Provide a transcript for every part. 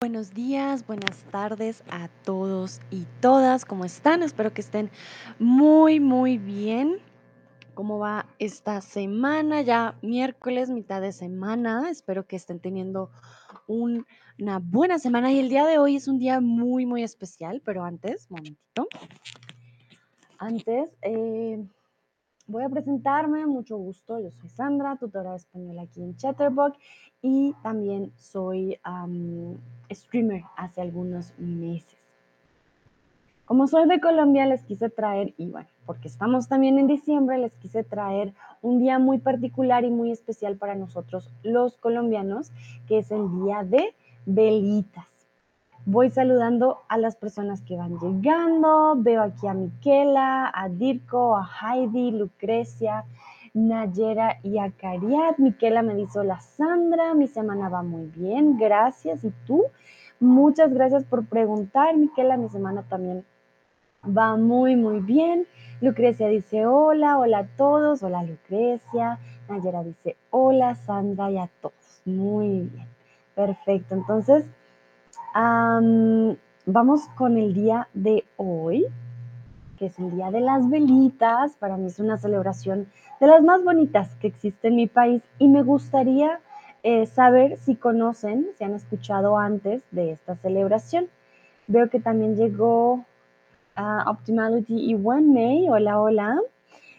Buenos días, buenas tardes a todos y todas. ¿Cómo están? Espero que estén muy, muy bien. ¿Cómo va esta semana? Ya miércoles, mitad de semana. Espero que estén teniendo un- una buena semana y el día de hoy es un día muy, muy especial, pero antes, momentito. Antes, eh, voy a presentarme, mucho gusto. Yo soy Sandra, tutora de español aquí en Chatterbox y también soy am, streamer hace algunos meses. Como soy de Colombia, les quise traer, y bueno, porque estamos también en diciembre, les quise traer un día muy particular y muy especial para nosotros los colombianos, que es el día de velitas. Voy saludando a las personas que van llegando. Veo aquí a Miquela, a Dirko, a Heidi, Lucrecia, Nayera y a Cariat. Miquela me dice, hola Sandra, mi semana va muy bien, gracias. ¿Y tú? Muchas gracias por preguntar, Miquela, mi semana también va muy, muy bien. Lucrecia dice, hola, hola a todos, hola Lucrecia. Nayera dice, hola Sandra y a todos. Muy bien, perfecto. Entonces, Am, vamos con el día de hoy, que es el día de las velitas. Para mí es una celebración de las más bonitas que existe en mi país y me gustaría eh, saber si conocen, si han escuchado antes de esta celebración. Veo que también llegó a Optimality y One May. Hola, hola.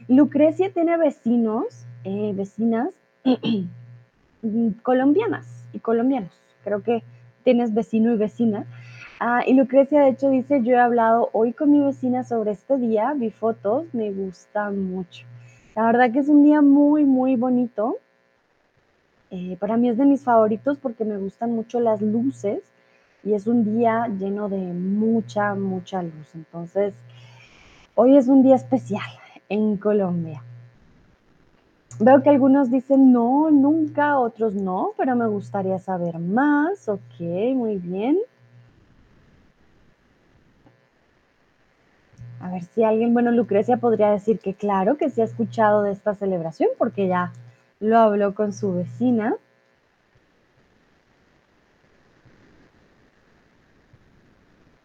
Lucrecia tiene vecinos, eh, vecinas colombianas y colombianos. Creo que tienes vecino y vecina. Ah, y Lucrecia, de hecho, dice, yo he hablado hoy con mi vecina sobre este día, vi fotos, me gusta mucho. La verdad que es un día muy, muy bonito. Eh, para mí es de mis favoritos porque me gustan mucho las luces y es un día lleno de mucha, mucha luz. Entonces, hoy es un día especial en Colombia. Veo que algunos dicen no, nunca, otros no, pero me gustaría saber más. Ok, muy bien. A ver si alguien, bueno, Lucrecia podría decir que claro, que sí ha escuchado de esta celebración porque ya lo habló con su vecina.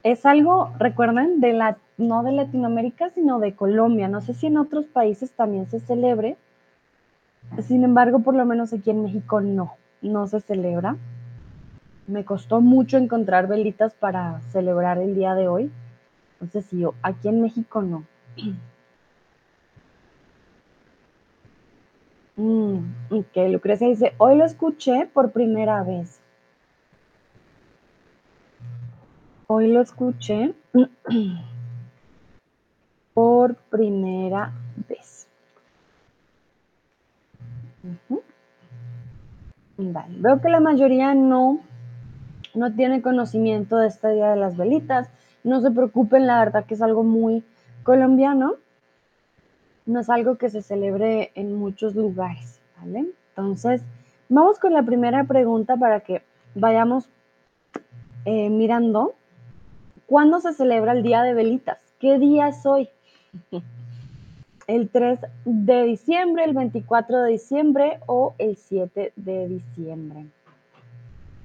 Es algo, recuerden, de la, no de Latinoamérica, sino de Colombia. No sé si en otros países también se celebre. Sin embargo, por lo menos aquí en México no, no se celebra. Me costó mucho encontrar velitas para celebrar el día de hoy. Entonces, sí, aquí en México no. Mm, ok, Lucrecia dice, hoy lo escuché por primera vez. Hoy lo escuché por primera vez. Vale. Veo que la mayoría no, no tiene conocimiento de este Día de las Velitas. No se preocupen, la verdad que es algo muy colombiano. No es algo que se celebre en muchos lugares. Entonces, vamos con la primera pregunta para que vayamos eh, mirando ¿Cuándo se celebra el Día de Velitas? ¿Qué día es hoy? ¿El 3 de diciembre, el 24 de diciembre o el 7 de diciembre?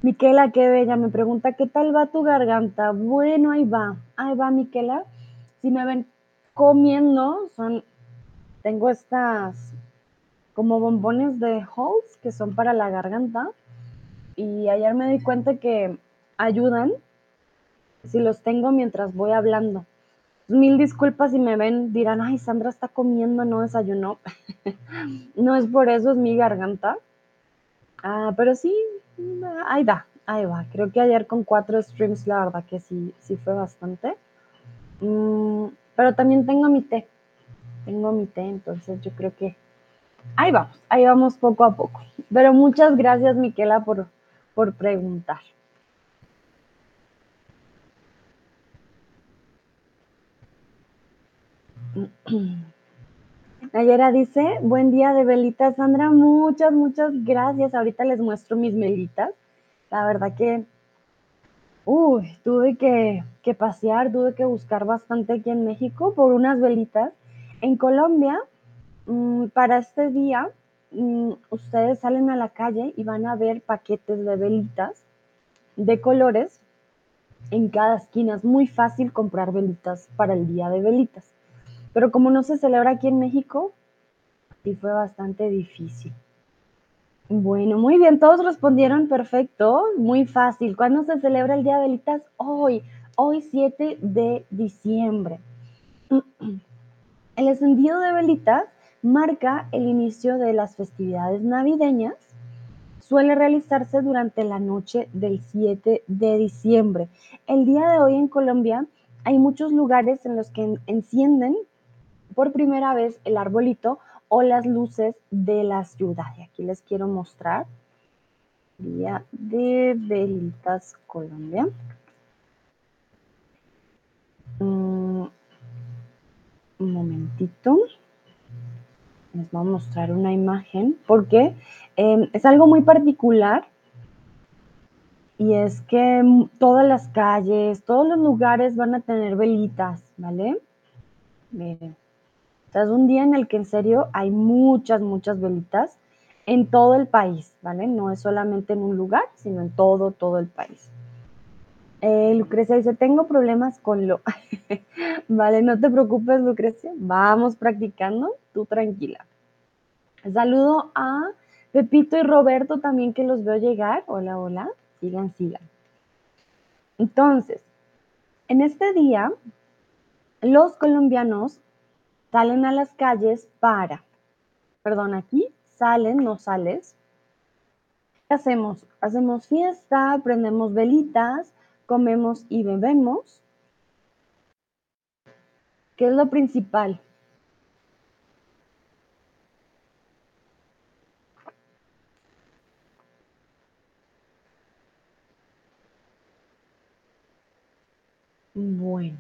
Miquela, qué bella, me pregunta, ¿qué tal va tu garganta? Bueno, ahí va, ahí va, Miquela. Si me ven comiendo, son, tengo estas como bombones de Halls que son para la garganta. Y ayer me di cuenta que ayudan si los tengo mientras voy hablando. Mil disculpas si me ven, dirán, ay, Sandra está comiendo, no desayunó. no es por eso, es mi garganta. Ah, pero sí, ahí va, ahí va. Creo que ayer con cuatro streams, la verdad que sí, sí fue bastante. Mm, pero también tengo mi té. Tengo mi té, entonces yo creo que ahí vamos, ahí vamos poco a poco. Pero muchas gracias, Miquela, por, por preguntar. Nayera dice, buen día de velitas, Sandra, muchas, muchas gracias. Ahorita les muestro mis velitas. La verdad que, uy, tuve que, que, pasear, tuve que buscar bastante aquí en México por unas velitas. En Colombia, mmm, para este día, mmm, ustedes salen a la calle y van a ver paquetes de velitas de colores en cada esquina. Es muy fácil comprar velitas para el día de velitas. Pero como no se celebra aquí en México, sí fue bastante difícil. Bueno, muy bien, todos respondieron perfecto, muy fácil. ¿Cuándo se celebra el Día de Velitas? Hoy, hoy 7 de diciembre. El encendido de velitas marca el inicio de las festividades navideñas. Suele realizarse durante la noche del 7 de diciembre. El día de hoy en Colombia hay muchos lugares en los que encienden por primera vez el arbolito o las luces de la ciudad. Y aquí les quiero mostrar. Día de Velitas Colombia. Mm, un momentito. Les voy a mostrar una imagen porque em, es algo muy particular y es que todas las calles, todos los lugares van a tener velitas, ¿vale? Miren. Es un día en el que en serio hay muchas, muchas velitas en todo el país, ¿vale? No es solamente en un lugar, sino en todo, todo el país. Eh, Lucrecia dice, tengo problemas con lo... vale, no te preocupes, Lucrecia. Vamos practicando, tú tranquila. Saludo a Pepito y Roberto también que los veo llegar. Hola, hola. Sigan, sigan. Entonces, en este día, los colombianos salen a las calles para, perdón, aquí salen, no sales. ¿Qué hacemos? Hacemos fiesta, prendemos velitas, comemos y bebemos. ¿Qué es lo principal? Bueno,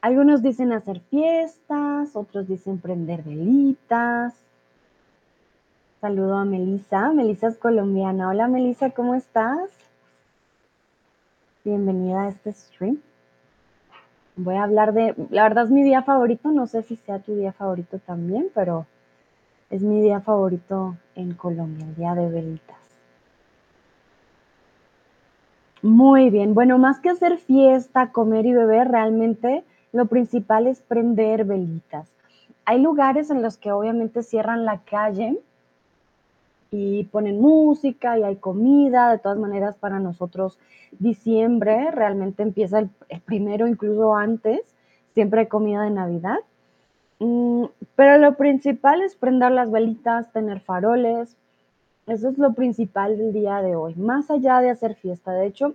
algunos dicen hacer fiestas, otros dicen prender velitas. Saludo a Melisa. Melisa es colombiana. Hola Melisa, ¿cómo estás? Bienvenida a este stream. Voy a hablar de, la verdad es mi día favorito, no sé si sea tu día favorito también, pero es mi día favorito en Colombia, el día de velitas. Muy bien, bueno, más que hacer fiesta, comer y beber, realmente lo principal es prender velitas. Hay lugares en los que obviamente cierran la calle y ponen música y hay comida. De todas maneras, para nosotros diciembre realmente empieza el, primero, incluso antes. Siempre hay comida de Navidad. Mm, pero lo principal es prender las velitas, tener faroles. Eso es lo principal del día de hoy, más allá de hacer fiesta. De hecho,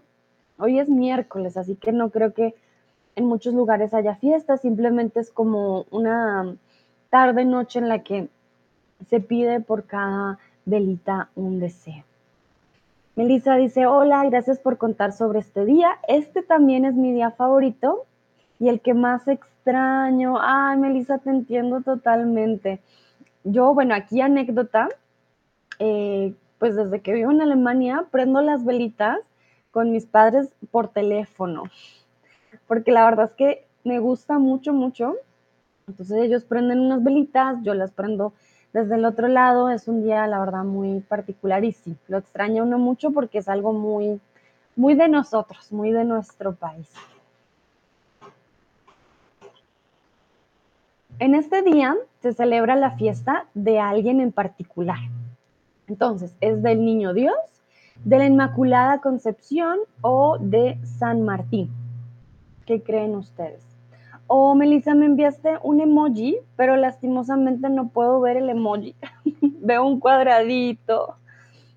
hoy es miércoles, así que no creo que en muchos lugares haya fiesta, simplemente es como una tarde, noche en la que se pide por cada velita un deseo. Melissa dice, hola, gracias por contar sobre este día. Este también es mi día favorito y el que más extraño. Ay, Melissa, te entiendo totalmente. Yo, bueno, aquí anécdota, eh, pues desde que vivo en Alemania, prendo las velitas con mis padres por teléfono, porque la verdad es que me gusta mucho, mucho. Entonces ellos prenden unas velitas, yo las prendo desde el otro lado es un día, la verdad, muy particular y sí, lo extraña uno mucho porque es algo muy, muy de nosotros, muy de nuestro país. En este día se celebra la fiesta de alguien en particular. Entonces, es del Niño Dios, de la Inmaculada Concepción o de San Martín. ¿Qué creen ustedes? O Melissa, me enviaste un emoji, pero lastimosamente no puedo ver el emoji. Veo un cuadradito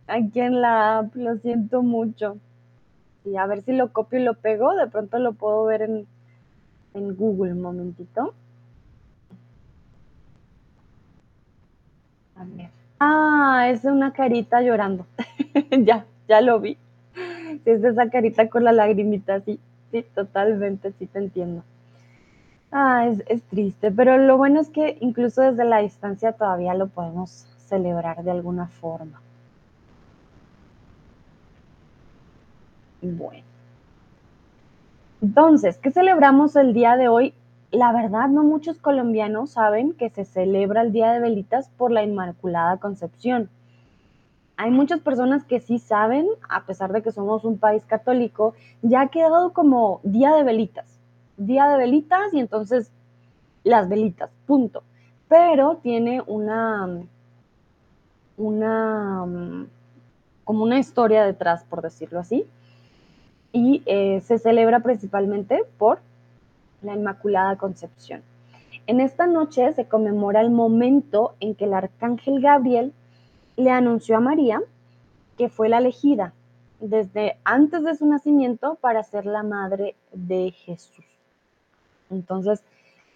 aquí en la app, lo siento mucho. Y a ver si lo copio y lo pego, de pronto lo puedo ver en, en Google, un momentito. A ver. Ah, es una carita llorando. ya, ya lo vi. Es esa carita con la lagrimita, sí, sí, totalmente, sí te entiendo. Ah, es, triste, pero lo bueno es que incluso desde la distancia todavía lo podemos celebrar de alguna forma. Bueno. Entonces, ¿qué celebramos el día de hoy? La verdad, no muchos colombianos saben que se celebra el Día de Velitas por la Inmaculada Concepción. Hay muchas personas que sí saben, a pesar de que somos un país católico, ya ha quedado como día de velitas, día de velitas y entonces las velitas, punto. Pero tiene una, una, como una historia detrás, por decirlo así, y eh, se celebra principalmente por la Inmaculada Concepción. En esta noche se conmemora el momento en que el arcángel Gabriel le anunció a María que fue la elegida desde antes de su nacimiento para ser la madre de Jesús. Entonces,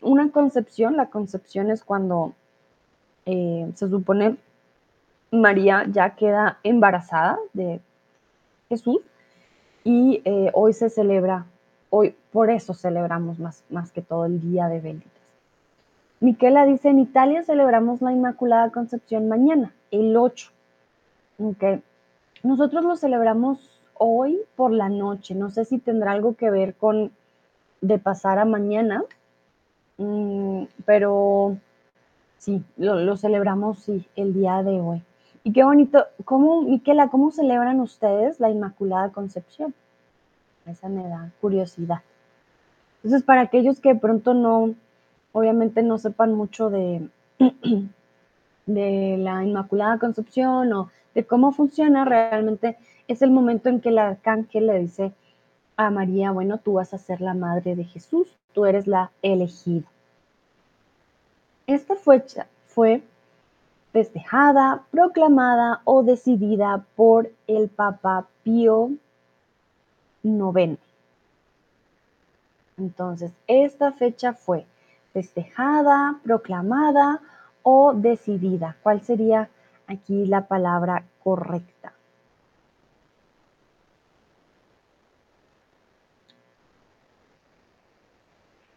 una concepción, la concepción es cuando eh, se supone María ya queda embarazada de Jesús y eh, hoy se celebra, hoy por eso celebramos más, más que todo el Día de Velitas. Miquela dice, en Italia celebramos la Inmaculada Concepción mañana, el 8. Okay. Nosotros lo celebramos hoy por la noche. No sé si tendrá algo que ver con de pasar a mañana, mm, pero sí, lo, celebramos sí, el día de hoy. Y qué bonito, ¿cómo, Miquela, cómo celebran ustedes la Inmaculada Concepción? Esa me da curiosidad. Entonces, para aquellos que de pronto no, obviamente no sepan mucho de, de la Inmaculada Concepción o de cómo funciona, realmente es el momento en que el arcángel le dice a María, bueno, tú vas a ser la madre de Jesús, tú eres la elegida. Esta fecha fue festejada, proclamada o decidida por el Papa Pío IX. Entonces, esta fecha fue festejada, proclamada o decidida. ¿Cuál sería aquí la palabra correcta?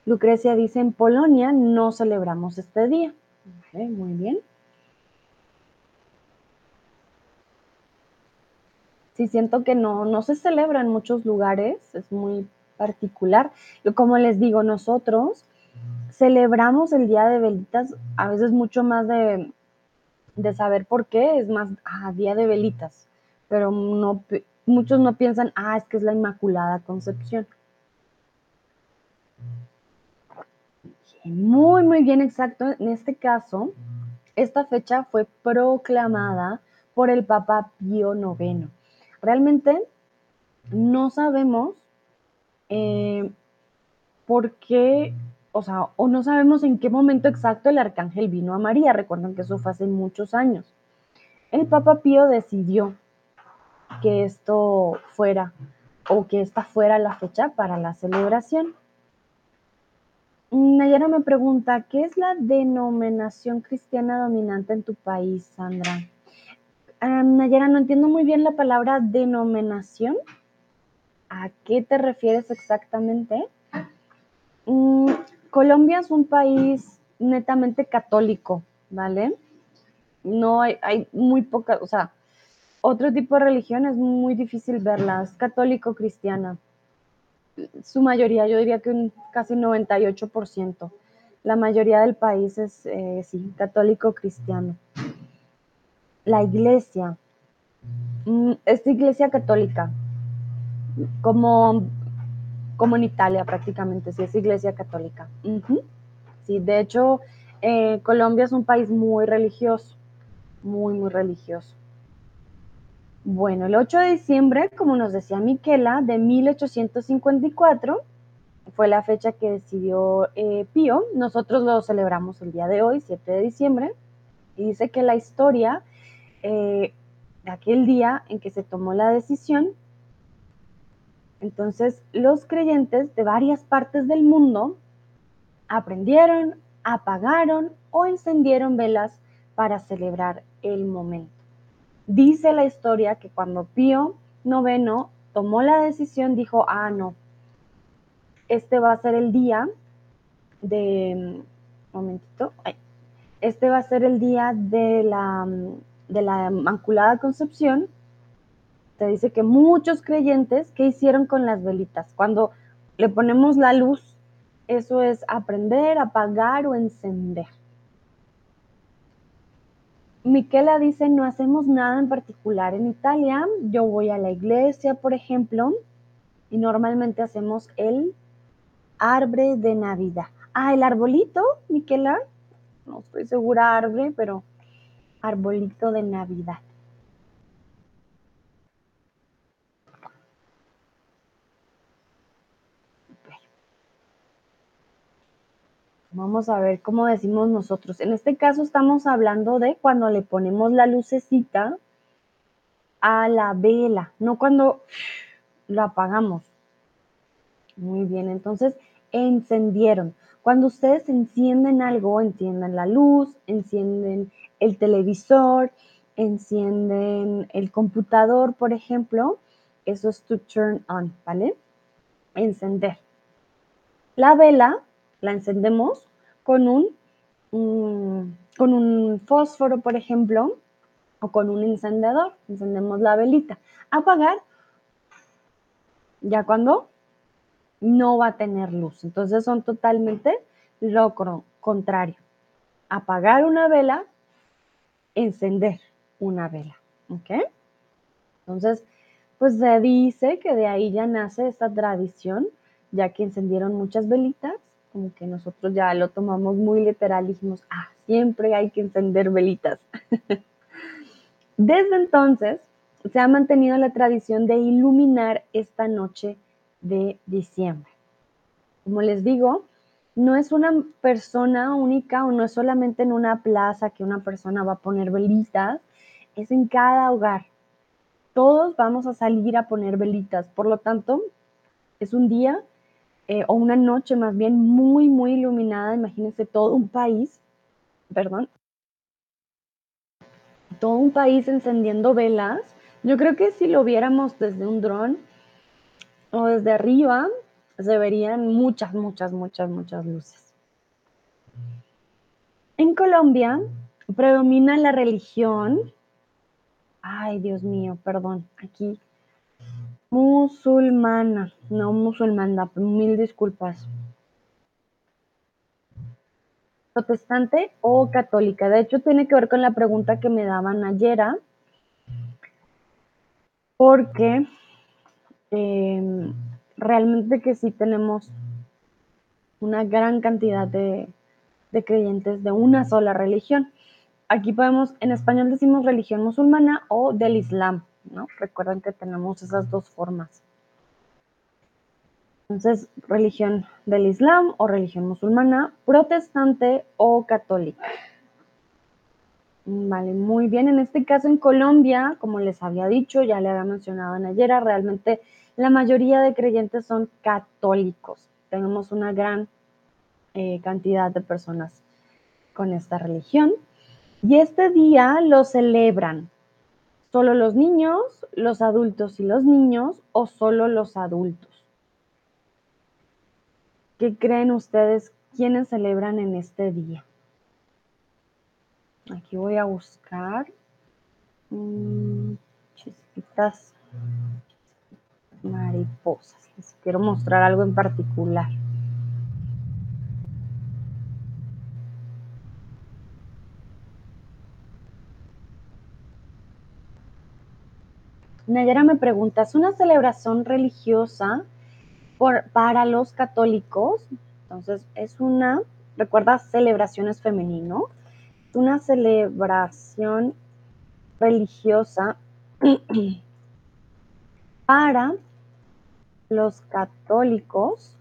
Lucrecia dice, en Polonia no celebramos este día. muy bien. Sí, siento que no, no se celebra en muchos lugares, es muy particular. Como les digo, nosotros celebramos el Día de Velitas, a veces mucho más de, saber por qué, es más, ah, Día de Velitas, pero no, muchos no piensan, ah, es que es la Inmaculada Concepción. Muy, muy bien exacto. En este caso, esta fecha fue proclamada por el Papa Pío IX. Realmente no sabemos eh, por qué o sea, o no sabemos en qué momento exacto el arcángel vino a María. Recuerden que eso fue hace muchos años. El Papa Pío decidió que esto fuera o que esta fuera la fecha para la celebración. Nayara me pregunta, ¿qué es la denominación cristiana dominante en tu país, Sandra? Nayara, no entiendo muy bien la palabra denominación. ¿A qué te refieres exactamente? Mm, Colombia es un país netamente católico, ¿vale? No hay, muy pocas, o sea, otro tipo de religión es muy difícil verlas, católico-cristiana. Su mayoría, yo diría que un casi 98%. La mayoría del país es, eh, sí, católico-cristiano. La iglesia, mm, esta iglesia católica, como como en Italia prácticamente, sí es iglesia católica. Sí, de hecho, eh, Colombia es un país muy religioso, muy, muy religioso. Bueno, el 8 de diciembre, como nos decía Miquela, de 1854, fue la fecha que decidió eh, Pío. Nosotros lo celebramos el día de hoy, 7 de diciembre, y dice que la historia eh, de aquel día en que se tomó la decisión entonces, los creyentes de varias partes del mundo aprendieron, apagaron o encendieron velas para celebrar el momento. Dice la historia que cuando Pío IX tomó la decisión, dijo, ah, no, este va a ser el día de, momentito, este va a ser el día de la, de la Inmaculada Concepción dice que muchos creyentes, ¿qué hicieron con las velitas? Cuando le ponemos la luz, eso es aprender, apagar o encender. Miquela dice, no hacemos nada en particular en Italia. Yo voy a la iglesia, por ejemplo, y normalmente hacemos el arbre de Navidad. Ah, el arbolito, Miquela. No estoy segura arbre, pero arbolito de Navidad. Vamos a ver cómo decimos nosotros. En este caso estamos hablando de cuando le ponemos la lucecita a la vela, no cuando lo apagamos. Muy bien, entonces encendieron. Cuando ustedes encienden algo, encienden la luz, encienden el televisor, encienden el computador, por ejemplo, eso es to turn on, ¿vale? Encender. La vela la encendemos con un, con un fósforo, por ejemplo, o con un encendedor. Encendemos la velita. Apagar, ya cuando no va a tener luz. Entonces son totalmente lo contrario. Apagar una vela, encender una vela. ¿Ok? Entonces, pues se dice que de ahí ya nace esta tradición, ya que encendieron muchas velitas como que nosotros ya lo tomamos muy literal y dijimos, ah, siempre hay que encender velitas. Desde entonces se ha mantenido la tradición de iluminar esta noche de diciembre. Como les digo, no es una persona única o no es solamente en una plaza que una persona va a poner velitas, es en cada hogar. Todos vamos a salir a poner velitas, por lo tanto, es un día eh, o una noche más bien muy, muy iluminada, imagínense todo un país, perdón, todo un país encendiendo velas. Yo creo que si lo viéramos desde un dron o desde arriba, se verían muchas, muchas, muchas, muchas luces. En Colombia predomina la religión. Ay, Dios mío, perdón, aquí Musulmana, no musulmana, mil disculpas. Protestante o católica. De hecho, tiene que ver con la pregunta que me daban ayer, ¿ah? porque em, realmente que sí tenemos una gran cantidad de, de creyentes de una sola religión. Aquí podemos, en español decimos religión musulmana o del Islam. ¿No? Recuerden que tenemos esas dos formas. Entonces, religión del Islam o religión musulmana, protestante o católica. Vale, muy bien. En este caso, en Colombia, como les había dicho, ya le había mencionado en ayer, realmente la mayoría de creyentes son católicos. Tenemos una gran eh, cantidad de personas con esta religión. Y este día lo celebran ¿Solo los niños, los adultos y los niños o solo los adultos? ¿Qué creen ustedes quiénes celebran en este día? Aquí voy a buscar mm, chispitas mariposas. Les quiero mostrar algo en particular. Nayara me pregunta, ¿es una celebración religiosa para los católicos? Entonces, es una, recuerda, celebración femenino, una celebración religiosa para los católicos.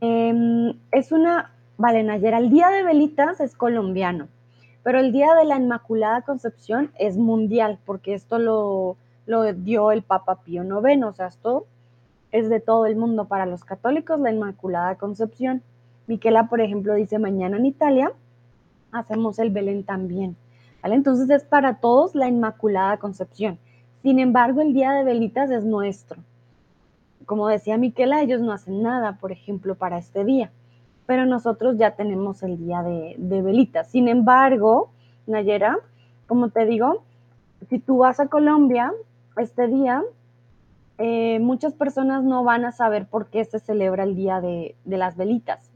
Em, es una, vale, Nayera, el Día de Velitas es colombiano, pero el Día de la Inmaculada Concepción es mundial, porque esto lo lo dio el Papa Pío IX, o sea, esto es de todo el mundo. Para los católicos, la Inmaculada Concepción. Miquela, por ejemplo, dice, mañana en Italia hacemos el Belén también. ¿Vale? Entonces es para todos la Inmaculada Concepción. Sin embargo, el día de velitas es nuestro. Como decía Miquela, ellos no hacen nada, por ejemplo, para este día. Pero nosotros ya tenemos el día de, de velitas. Sin embargo, Nayera, como te digo, si tú vas a Colombia, este día, eh, muchas personas no van a saber por qué se celebra el Día de, las Velitas.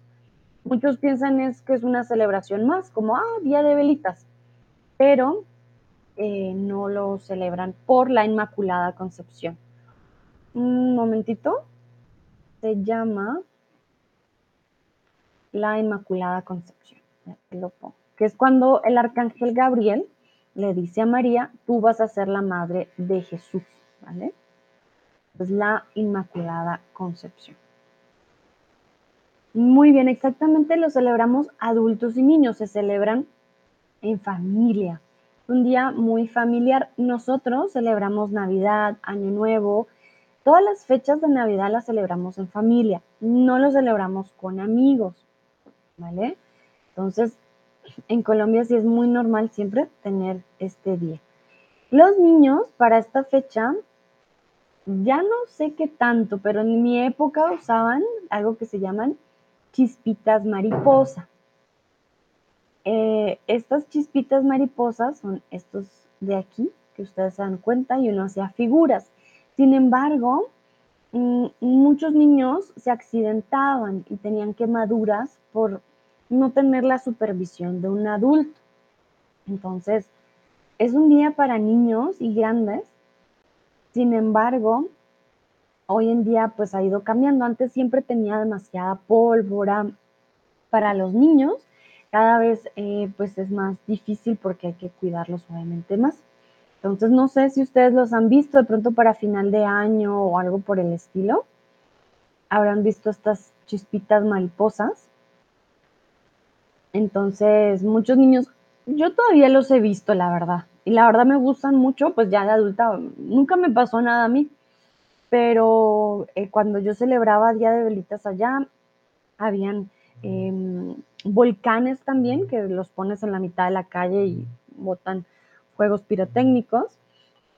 Muchos piensan es que es una celebración más, como, ah, Día de Velitas. Pero eh, no lo celebran por la Inmaculada Concepción. Un momentito. Se llama la Inmaculada Concepción. Que es cuando el arcángel Gabriel le dice a María, tú vas a ser la madre de Jesús, ¿vale? Es la Inmaculada Concepción. Muy bien, exactamente lo celebramos adultos y niños, se celebran en familia. Un día muy familiar. Nosotros celebramos Navidad, Año Nuevo, todas las fechas de Navidad las celebramos en familia, no lo celebramos con amigos, ¿vale? Entonces, en Colombia sí es muy normal siempre tener este día. Los niños para esta fecha, ya no sé qué tanto, pero en mi época usaban algo que se llaman chispitas mariposa. Eh, estas chispitas mariposas son estos de aquí, que ustedes se dan cuenta, y uno hacía figuras. Sin embargo, mm, muchos niños se accidentaban y tenían quemaduras por no tener la supervisión de un adulto. Entonces, es un día para niños y grandes. Sin embargo, hoy en día pues ha ido cambiando. Antes siempre tenía demasiada pólvora para los niños. Cada vez eh, pues es más difícil porque hay que cuidarlos obviamente más. Entonces no sé si ustedes los han visto de pronto para final de año o algo por el estilo. Habrán visto estas chispitas mariposas. Entonces, muchos niños, yo todavía los he visto, la verdad. Y la verdad me gustan mucho, pues ya de adulta, nunca me pasó nada a mí. Pero eh, cuando yo celebraba Día de Velitas allá, habían em, volcanes también, que los pones en la mitad de la calle y botan juegos pirotécnicos.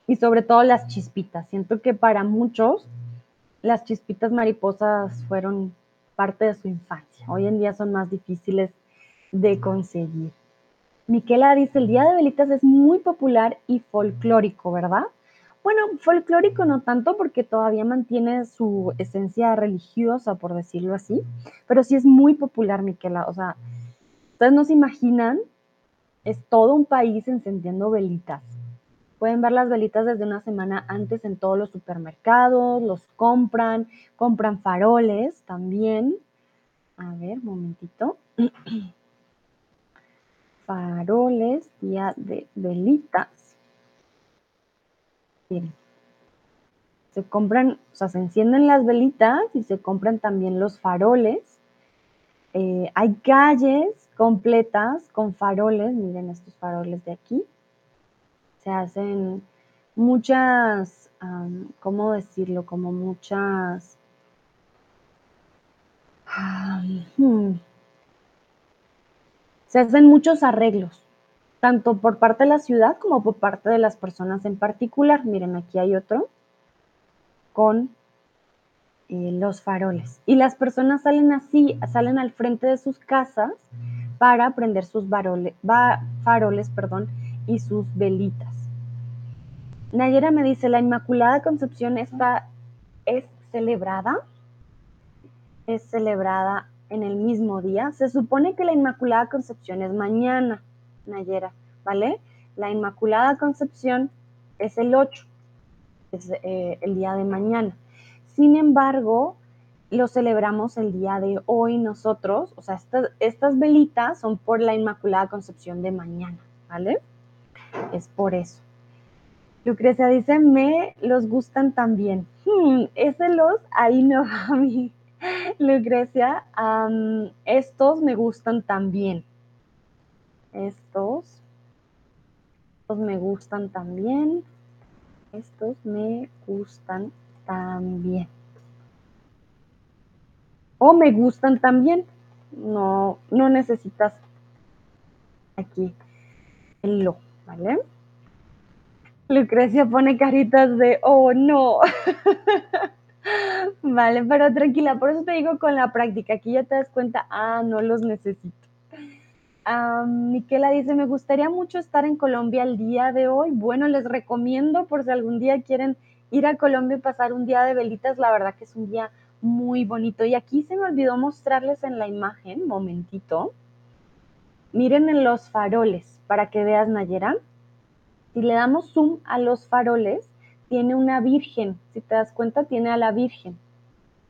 Y sobre todo las chispitas. Siento que para muchos las chispitas mariposas fueron parte de su infancia. Hoy en día son más difíciles de conseguir. Miquela dice, el Día de Velitas es muy popular y folclórico, ¿verdad? Bueno, folclórico no tanto porque todavía mantiene su esencia religiosa, por decirlo así, pero sí es muy popular, Miquela. O sea, ustedes no se imaginan, es todo un país encendiendo velitas. Pueden ver las velitas desde una semana antes en todos los supermercados, los compran, compran faroles también. A ver, momentito. faroles, día de velitas. Se compran, o sea, se encienden las velitas y se compran también los faroles. Eh, hay calles completas con faroles, miren estos faroles de aquí. Se hacen muchas, ¿cómo decirlo? Como muchas... Hmm, se hacen muchos arreglos, tanto por parte de la ciudad como por parte de las personas en particular. Miren, aquí hay otro con eh, los faroles. Y las personas salen así, salen al frente de sus casas para prender sus faroles perdón, y sus velitas. Nayera me dice, la Inmaculada Concepción está, es celebrada, es celebrada en el mismo día. Se supone que la Inmaculada Concepción es mañana, Nayera, ¿vale? La Inmaculada Concepción es el 8, es eh, el día de mañana. Sin embargo, lo celebramos el día de hoy nosotros, o sea, estas, velitas son por la Inmaculada Concepción de mañana, ¿vale? Es por eso. Lucrecia dice, me los gustan también. Hmm, ese los, ahí no a mí. Lucrecia, estos me gustan también. Estos, estos me gustan también. Estos me gustan también. O me gustan también. No, no necesitas aquí el lo, ¿vale? Lucrecia pone caritas de, oh no. Vale, pero tranquila, por eso te digo con la práctica, aquí ya te das cuenta, ah, no los necesito. Miquela dice, me gustaría mucho estar en Colombia el día de hoy. Bueno, les recomiendo por si algún día quieren ir a Colombia y pasar un día de velitas, la verdad que es un día muy bonito. Y aquí se me olvidó mostrarles en la imagen, momentito. Miren en los faroles, para que veas, Nayera. Si le damos zoom a los faroles, tiene una virgen. Si te das cuenta, tiene a la virgen.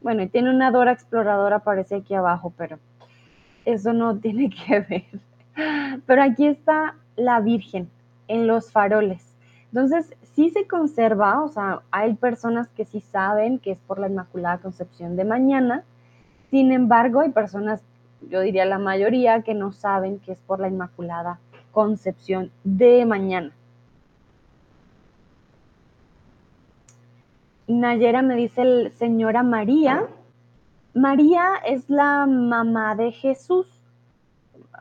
Bueno, y tiene una Dora exploradora, aparece aquí abajo, pero eso no tiene que ver. Pero aquí está la virgen en los faroles. Entonces, sí se conserva, o sea, hay personas que sí saben que es por la Inmaculada Concepción de mañana, sin embargo, hay personas, yo diría la mayoría, que no saben que es por la Inmaculada Concepción de mañana. Nayera me dice, señora María, María es la mamá de Jesús.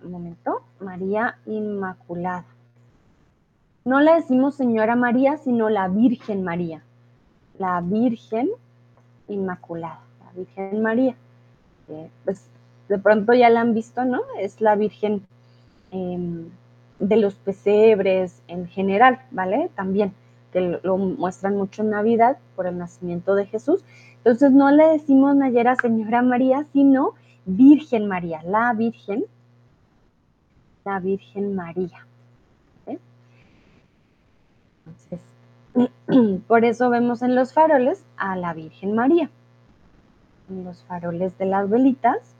Un momento, María Inmaculada. No le decimos señora María, sino la Virgen María. La Virgen Inmaculada, la Virgen María. pues de pronto ya la han visto, ¿no? Es la Virgen em, de los pesebres en general, ¿vale? También, que lo muestran mucho en Navidad por el nacimiento de Jesús. Entonces no le decimos Nayera Señora María, sino Virgen María, la Virgen, la Virgen María. Entonces, por eso vemos en los faroles a la Virgen María, en los faroles de las velitas.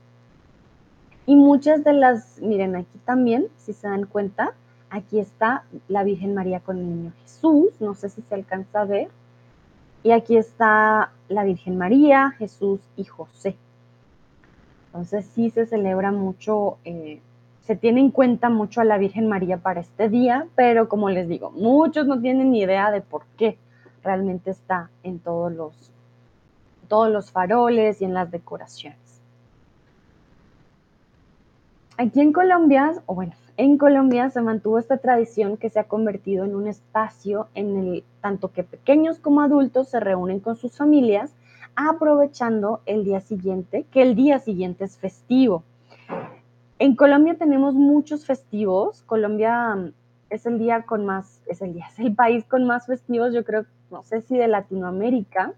Y muchas de las, miren aquí también, si se dan cuenta, aquí está la Virgen María con el niño Jesús, no sé si se alcanza a ver. Y aquí está la Virgen María, Jesús y José. Entonces sí se celebra mucho, eh, se tiene en cuenta mucho a la Virgen María para este día, pero como les digo, muchos no tienen ni idea de por qué realmente está en todos los, todos los faroles y en las decoraciones. Aquí en Colombia, o bueno, en Colombia se mantuvo esta tradición que se ha convertido en un espacio en el tanto que pequeños como adultos se reúnen con sus familias aprovechando el día siguiente, que el día siguiente es festivo. En Colombia tenemos muchos festivos. Colombia mm, es el día con más, es el día, es el país con más festivos, yo creo, no sé si de Latinoamérica.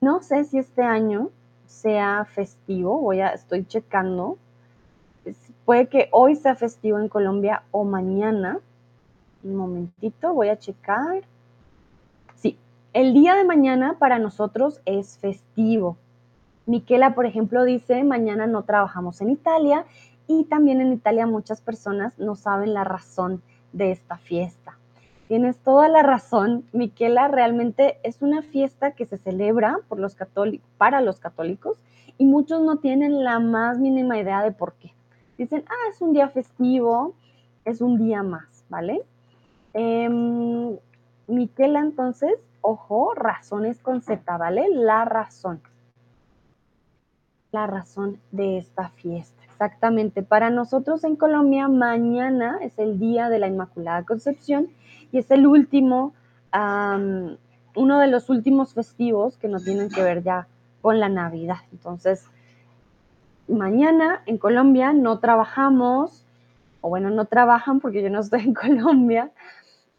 No sé si este año sea festivo, voy a, estoy checando. Puede que hoy sea festivo en Colombia o mañana. Un momentito, voy a checar. Sí, el día de mañana para nosotros es festivo. Miquela, por ejemplo, dice, mañana no trabajamos en Italia y también en Italia muchas personas no saben la razón de esta fiesta. Tienes toda la razón, Miquela, realmente es una fiesta que se celebra por los católicos, para los católicos y muchos no tienen la más mínima idea de por qué. Dicen, ah, es un día festivo, es un día más, ¿vale? Em, Miquela, entonces, ojo, razones con Z, ¿vale? La razón la razón de esta fiesta. Exactamente, para nosotros en Colombia mañana es el día de la Inmaculada Concepción y es el último, uno de los últimos festivos que nos tienen que ver ya con la Navidad. Entonces, mañana en Colombia no trabajamos, o bueno, no trabajan porque yo no estoy en Colombia,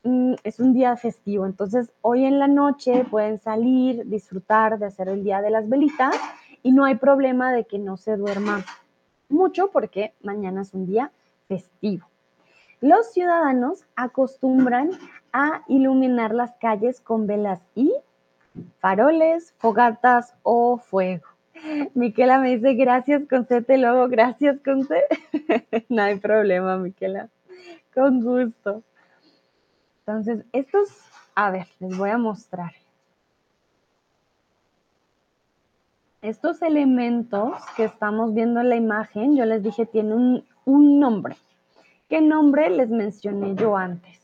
mm, es un día festivo. Entonces, hoy en la noche pueden salir, disfrutar de hacer el día de las velitas y no hay problema de que no se duerma mucho porque mañana es un día festivo. Los ciudadanos acostumbran a iluminar las calles con velas y faroles, fogatas o fuego. Miquela me dice gracias con te luego gracias con no hay problema, Miquela. Con gusto. Entonces, estos, a ver, les voy a mostrar. Estos elementos que estamos viendo en la imagen, yo les dije, tienen un, nombre. ¿Qué nombre les mencioné yo antes?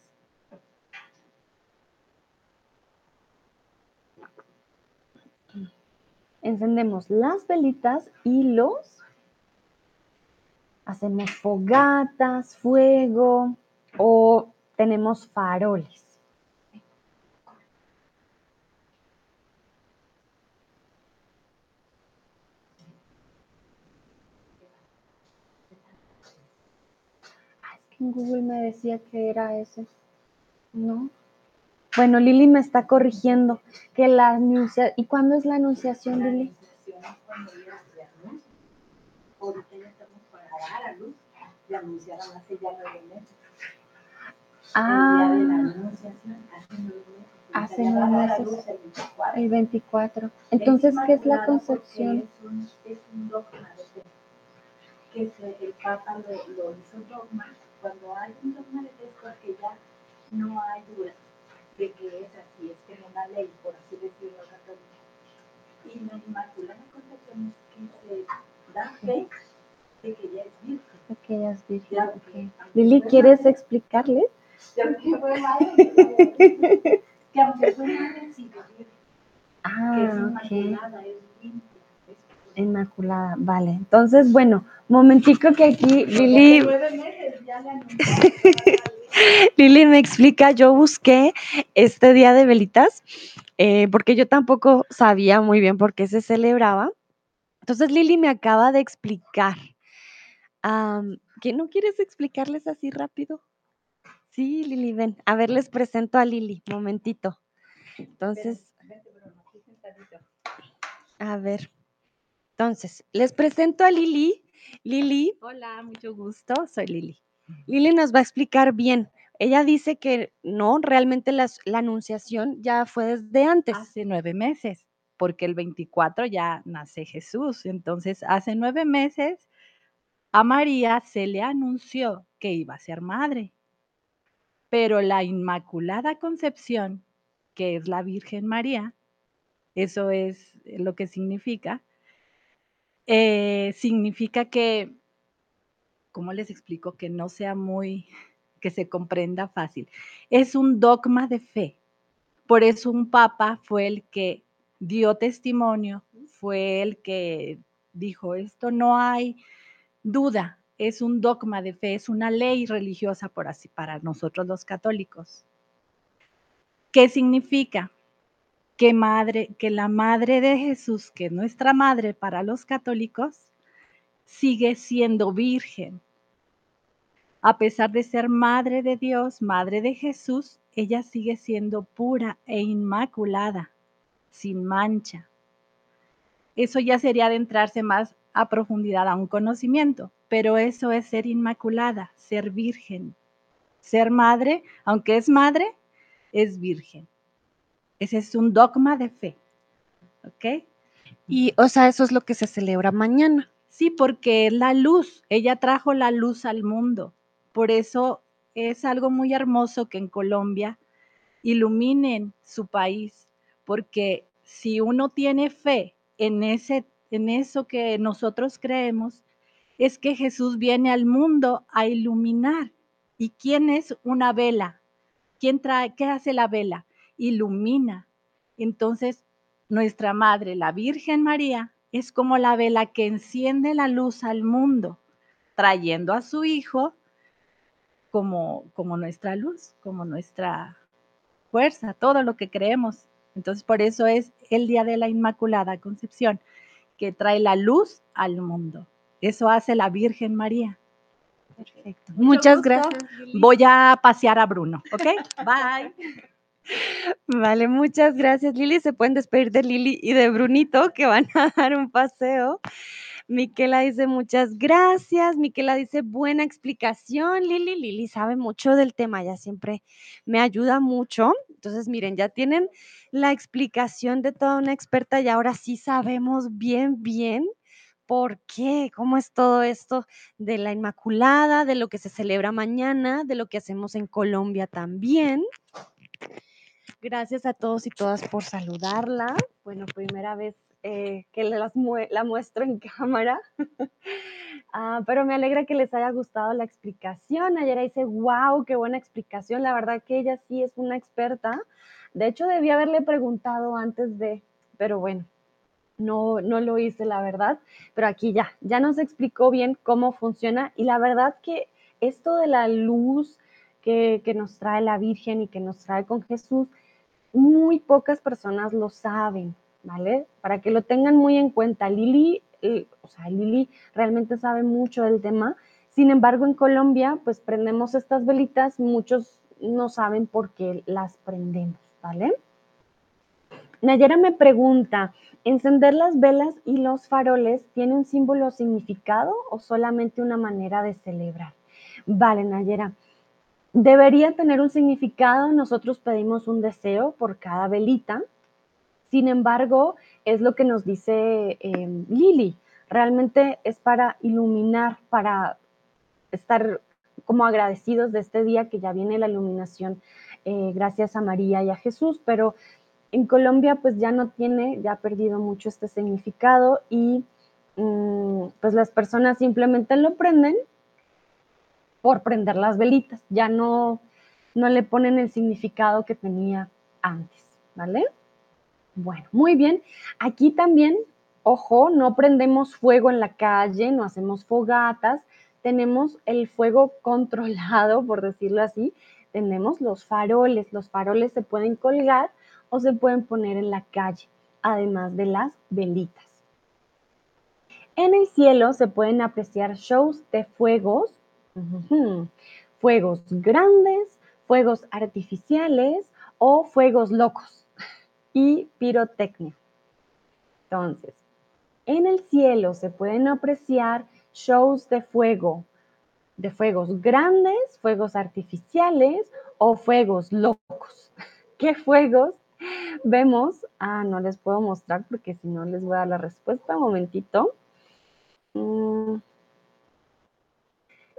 Encendemos las velitas y los hacemos fogatas, fuego o tenemos faroles. Google me decía que era ese. ¿No? Bueno, Lili me está corrigiendo que la anunciación. ¿Y cuándo es la anunciación, Lili? Ah. Hace nueve meses. El 24. Entonces, ¿qué es la concepción? Es un, dogma. Que el Papa lo, hizo dogma. Cuando hay un dogma de es porque ya no hay de que es así, es como una ley, por así decirlo, católica. Y la Inmaculada Concepción que se da fe de que ella es virgen. De que ella es virgen. Okay. Lili, ¿quieres explicarle? que fue madre, que aunque fue madre, sí, virgen. Ah, que es ok. inmaculada, es limpia. Inmaculada, vale. Entonces, bueno, momentico que aquí Lili, Lili me explica, yo busqué este día de velitas, eh, porque yo tampoco sabía muy bien por qué se celebraba. Entonces Lili me acaba de explicar. Am, ¿que no quieres explicarles así rápido? Sí, Lili, ven. A ver, les presento a Lili, momentito. Entonces, a ver. Entonces, les presento a Lili. Lili, Hola, mucho gusto, soy Lili. Lili nos va a explicar bien. Ella dice que no, realmente las- la anunciación ya fue desde antes. Hace nueve meses, porque el 24 ya nace Jesús. Entonces, hace nueve meses a María se le anunció que iba a ser madre. Pero la Inmaculada Concepción, que es la Virgen María, eso es lo que significa, eh, significa que, ¿cómo les explico? Que no sea muy, que se comprenda fácil. Es un dogma de fe. Por eso un papa fue el que dio testimonio, fue el que dijo, esto no hay duda, es un dogma de fe, es una ley religiosa por así para nosotros los católicos. ¿Qué significa? Que madre, que la madre de Jesús, que es nuestra madre para los católicos, sigue siendo virgen. A pesar de ser madre de Dios, madre de Jesús, ella sigue siendo pura e inmaculada, sin mancha. Eso ya sería adentrarse más a profundidad a un conocimiento, pero eso es ser inmaculada, ser virgen. Ser madre, aunque es madre, es virgen. Ese es un dogma de fe. ¿Ok? Y, o sea, eso es lo que se celebra mañana. Sí, porque es la luz. Ella trajo la luz al mundo. Por eso es algo muy hermoso que en Colombia iluminen su país, porque si uno tiene fe en ese en eso que nosotros creemos, es que Jesús viene al mundo a iluminar. ¿Y quién es una vela? ¿Quién trae qué hace la vela? Ilumina. Entonces, nuestra madre, la Virgen María, es como la vela que enciende la luz al mundo, trayendo a su hijo como, como nuestra luz, como nuestra fuerza, todo lo que creemos. Entonces, por eso es el Día de la Inmaculada Concepción, que trae la luz al mundo. Eso hace la Virgen María. Perfecto. Muchas gracias. Voy a pasear a Bruno, ¿ok? Bye. Vale, muchas gracias, Lili. Se pueden despedir de Lili y de Brunito, que van a dar un paseo. Miquela dice muchas gracias. Miquela dice buena explicación, Lili. Lili sabe mucho del tema, ya siempre me ayuda mucho. Entonces, miren, ya tienen la explicación de toda una experta y ahora sí sabemos bien, bien por qué, cómo es todo esto de la Inmaculada, de lo que se celebra mañana, de lo que hacemos en Colombia también. Gracias a todos y todas por saludarla. Bueno, primera vez eh, que las la muestro en cámara. Ah, pero me alegra que les haya gustado la explicación. Ayer dice, wow, qué buena explicación. La verdad que ella sí es una experta. De hecho, debí haberle preguntado antes de, pero bueno, no, no lo hice, la verdad. Pero aquí ya, ya nos explicó bien cómo funciona. Y la verdad que esto de la luz que, que nos trae la Virgen y que nos trae con Jesús, muy pocas personas lo saben, ¿vale? Para que lo tengan muy en cuenta. Lili, eh, o sea, Lili realmente sabe mucho del tema. Sin embargo, en Colombia, pues prendemos estas velitas, muchos no saben por qué las prendemos, ¿vale? Nayera me pregunta, ¿encender las velas y los faroles tiene un símbolo o significado o solamente una manera de celebrar? Vale, Nayera. debería tener un significado. Nosotros pedimos un deseo por cada velita. Sin embargo, es lo que nos dice eh, Lili. Realmente es para iluminar, para estar como agradecidos de este día que ya viene la iluminación eh, gracias a María y a Jesús, pero en Colombia pues ya no tiene, ya ha perdido mucho este significado y mm, pues las personas simplemente lo prenden por prender las velitas, ya no, no le ponen el significado que tenía antes, ¿vale? Bueno, muy bien. Aquí también, ojo, no prendemos fuego en la calle, no hacemos fogatas, tenemos el fuego controlado, por decirlo así, tenemos los faroles. Los faroles se pueden colgar o se pueden poner en la calle, además de las velitas. En el cielo se pueden apreciar shows de fuegos, fuegos grandes, fuegos artificiales o fuegos locos y pirotecnia. Entonces, en el cielo se pueden apreciar shows de fuego, de fuegos grandes, fuegos artificiales o fuegos locos. ¿Qué fuegos vemos? Ah, no les puedo mostrar porque si no les voy a dar la respuesta. Un momentito. Mm.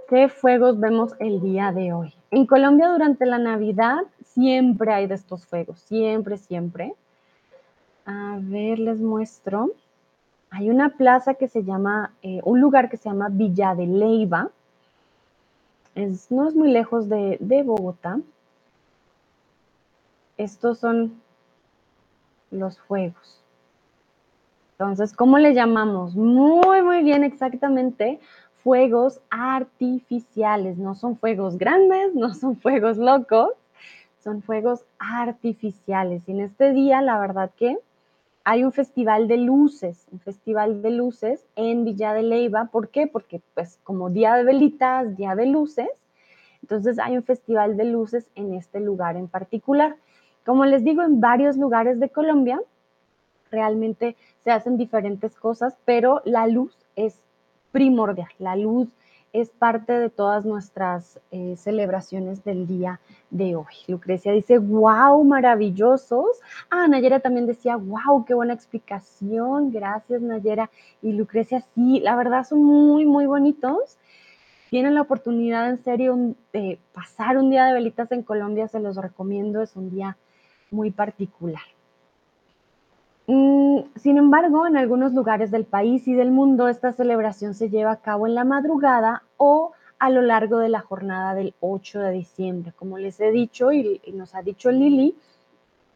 ¿Qué fuegos vemos el día de hoy? En Colombia durante la Navidad siempre hay de estos fuegos, siempre, siempre. A ver, les muestro. Hay una plaza que se llama, eh, un lugar que se llama Villa de Leiva. No es muy lejos de, de Bogotá. Estos son los fuegos. Entonces, ¿cómo le llamamos? Muy, muy bien, exactamente. Fuegos artificiales. No son fuegos grandes, no son fuegos locos, son fuegos artificiales. Y en este día, la verdad que hay un festival de luces, un festival de luces en Villa de Leiva. ¿Por qué? Porque pues como día de velitas, día de luces, entonces hay un festival de luces en este lugar en particular. Como les digo, en varios lugares de Colombia realmente se hacen diferentes cosas, pero la luz es primordial. La luz es parte de todas nuestras eh, celebraciones del día de hoy. Lucrecia dice, wow, maravillosos. Ah, Nayera también decía, wow, qué buena explicación. Gracias, Nayera. Y Lucrecia, sí, la verdad son muy, muy bonitos. Tienen la oportunidad en serio de pasar un día de velitas en Colombia, se los recomiendo, es un día muy particular. Mm, sin embargo, en algunos lugares del país y del mundo esta celebración se lleva a cabo en la madrugada o a lo largo de la jornada del 8 de diciembre. Como les he dicho y, nos ha dicho Lili,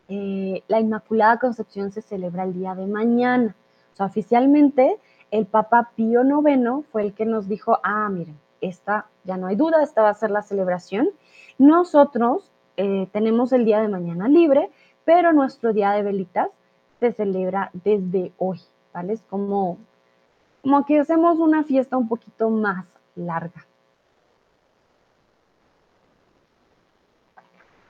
eh, la Inmaculada Concepción se celebra el día de mañana. O sea, oficialmente el Papa Pío IX fue el que nos dijo, ah, miren, esta ya no hay duda, esta va a ser la celebración. Nosotros eh, tenemos el día de mañana libre, pero nuestro día de velitas se celebra desde hoy, ¿vale? Es como, como que hacemos una fiesta un poquito más larga.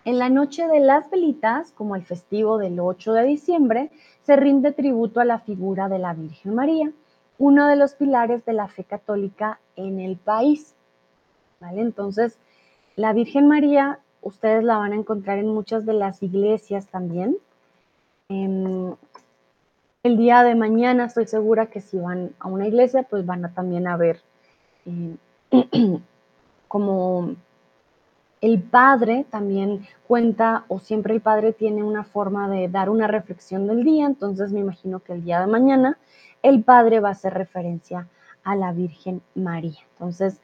En la noche de las velitas, como el festivo del 8 de diciembre, se rinde tributo a la figura de la Virgen María, uno de los pilares de la fe católica en el país. ¿Vale? Entonces, la Virgen María, ustedes la van a encontrar en muchas de las iglesias también, Em, el día de mañana estoy segura que si van a una iglesia, pues van a también a ver em, como el padre también cuenta o siempre el padre tiene una forma de dar una reflexión del día, entonces me imagino que el día de mañana el padre va a hacer referencia a la Virgen María. Entonces,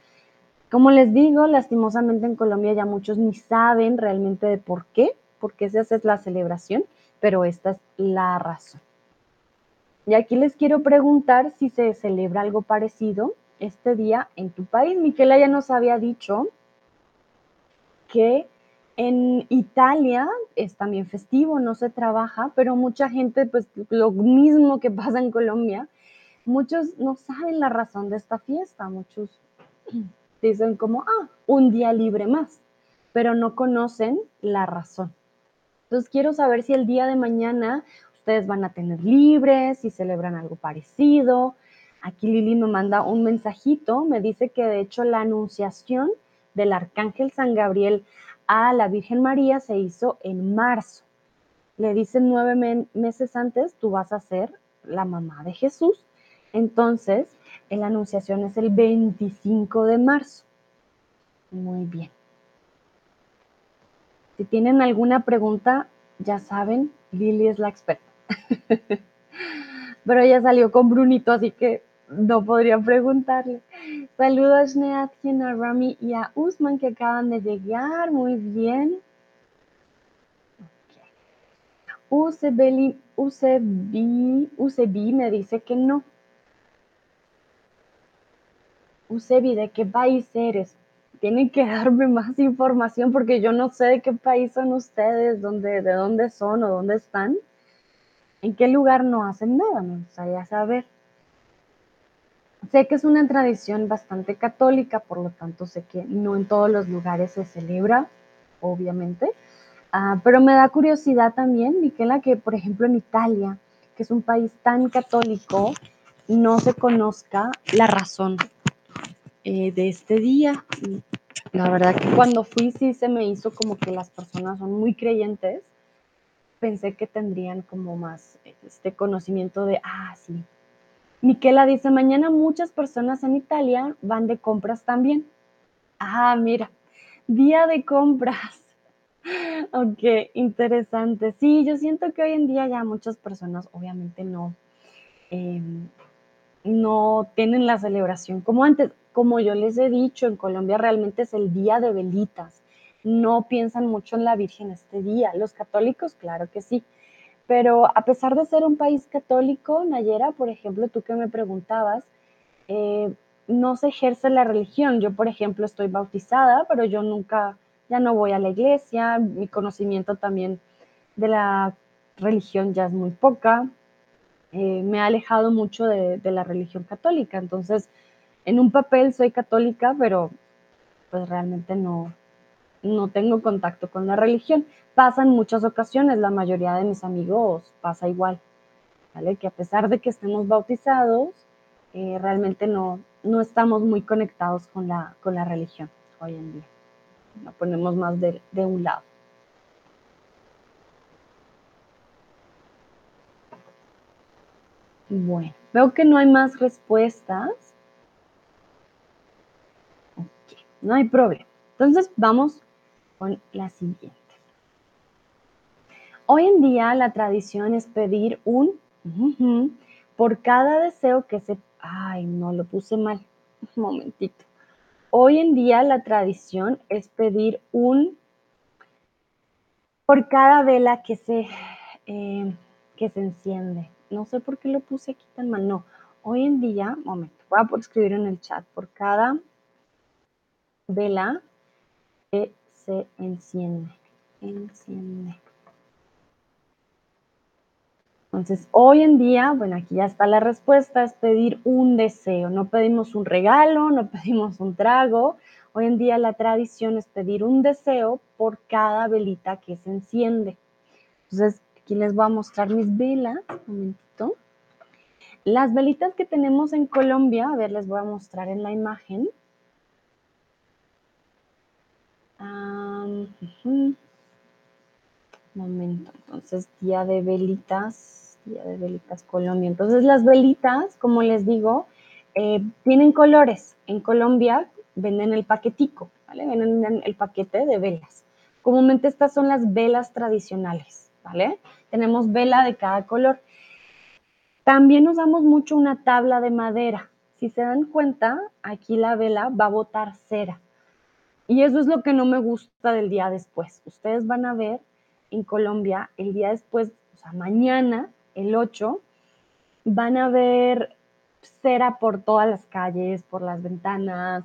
como les digo, lastimosamente en Colombia ya muchos ni saben realmente de por qué, por qué se hace la celebración pero esta es la razón. Y aquí les quiero preguntar si se celebra algo parecido este día en tu país. Miquela ya nos había dicho que en Italia es también festivo, no se trabaja, pero mucha gente, pues lo mismo que pasa en Colombia, muchos no saben la razón de esta fiesta, muchos dicen como, ah, un día libre más, pero no conocen la razón. Entonces quiero saber si el día de mañana ustedes van a tener libres, si celebran algo parecido. Aquí Lili me manda un mensajito, me dice que de hecho la anunciación del arcángel San Gabriel a la Virgen María se hizo en marzo. Le dicen nueve meses antes, tú vas a ser la mamá de Jesús. Entonces, la anunciación es el 25 de marzo. Muy bien. Si tienen alguna pregunta, ya saben, Lili es la experta. Pero ella salió con Brunito, así que no podría preguntarle. Saludos a a Rami y a Usman que acaban de llegar. Muy bien. UCB, UCB, me dice que no. UCB, ¿de qué país eres? Tienen que darme más información porque yo no sé de qué país son ustedes, dónde, de dónde son o dónde están. ¿En qué lugar no hacen nada? Me gustaría saber. Sé que es una tradición bastante católica, por lo tanto sé que no en todos los lugares se celebra, obviamente, ah, pero me da curiosidad también, Miquela, que por ejemplo en Italia, que es un país tan católico, no se conozca la razón eh, de este día. La verdad que cuando fui sí se me hizo como que las personas son muy creyentes. Pensé que tendrían como más este conocimiento de, ah, sí, Miquela dice, mañana muchas personas en Italia van de compras también. Ah, mira, día de compras. Ok, interesante. Sí, yo siento que hoy en día ya muchas personas obviamente no, em, no tienen la celebración como antes. Como yo les he dicho, en Colombia realmente es el día de velitas. No piensan mucho en la Virgen este día. Los católicos, claro que sí, pero a pesar de ser un país católico, Nayera, por ejemplo, tú que me preguntabas, eh, no se ejerce la religión. Yo, por ejemplo, estoy bautizada, pero yo nunca, ya no voy a la iglesia, mi conocimiento también de la religión ya es muy poca. Eh, me ha alejado mucho de, de, la religión católica. Entonces, en un papel soy católica, pero pues realmente no, no tengo contacto con la religión. Pasa en muchas ocasiones, la mayoría de mis amigos pasa igual, ¿vale? Que a pesar de que estemos bautizados, eh, realmente no, no estamos muy conectados con la, con la religión hoy en día. La ponemos más de, de un lado. Bueno, veo que no hay más respuestas. Okay, no hay problema. Entonces vamos con la siguiente. Hoy en día la tradición es pedir un por cada deseo que se... Ay, no, lo puse mal. Un momentito. Hoy en día la tradición es pedir un por cada vela que se, eh, que se enciende. No sé por qué lo puse aquí tan mal. No, hoy en día, momento, voy a escribir en el chat, por cada vela que se enciende. Enciende. Entonces, hoy en día, bueno, aquí ya está la respuesta, es pedir un deseo. No pedimos un regalo, no pedimos un trago. Hoy en día la tradición es pedir un deseo por cada velita que se enciende. Entonces, aquí les voy a mostrar mis velas. Un momentito. Las velitas que tenemos en Colombia, a ver, les voy a mostrar en la imagen. Momento, entonces día de velitas, día de velitas Colombia. Entonces las velitas, como les digo, eh, tienen colores. En Colombia venden el paquetico, ¿vale? Venden el paquete de velas. Comúnmente estas son las velas tradicionales, ¿vale? Tenemos vela de cada color. También usamos mucho una tabla de madera. Si se dan cuenta, aquí la vela va a botar cera. Y eso es lo que no me gusta del día después. Ustedes van a ver en Colombia el día después, o sea, mañana, el 8, van a ver cera por todas las calles, por las ventanas.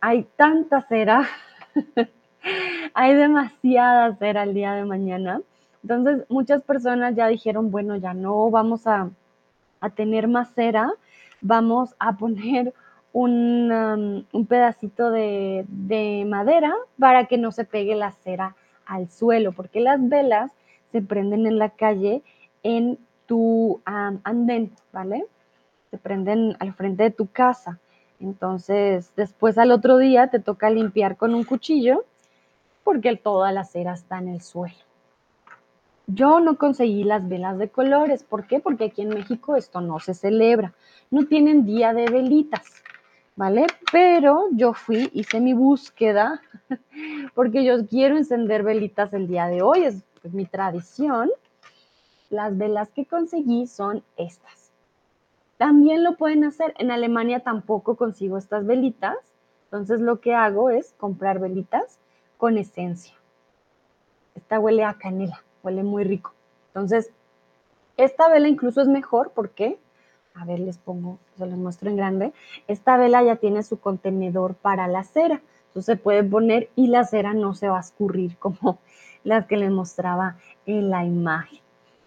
Hay tanta cera, hay demasiada cera el día de mañana. Entonces, muchas personas ya dijeron, bueno, ya no vamos a, a tener más cera, vamos a poner un, pedacito de, madera para que no se pegue la cera al suelo, porque las velas se prenden en la calle en tu andén, ¿vale? Se prenden al frente de tu casa. Entonces, después al otro día te toca limpiar con un cuchillo porque toda la cera está en el suelo. Yo no conseguí las velas de colores. ¿Por qué? Porque aquí en México esto no se celebra. No tienen día de velitas, ¿vale? Pero yo fui, hice mi búsqueda, porque yo quiero encender velitas el día de hoy, es mi tradición. Las velas que conseguí son estas. También lo pueden hacer. En Alemania tampoco consigo estas velitas. Entonces lo que hago es comprar velitas con esencia. Esta huele a canela huele muy rico. Entonces, esta vela incluso es mejor porque, a ver, les pongo, se los muestro en grande, esta vela ya tiene su contenedor para la cera. Entonces se puede poner y la cera no se va a escurrir como las que les mostraba en la imagen.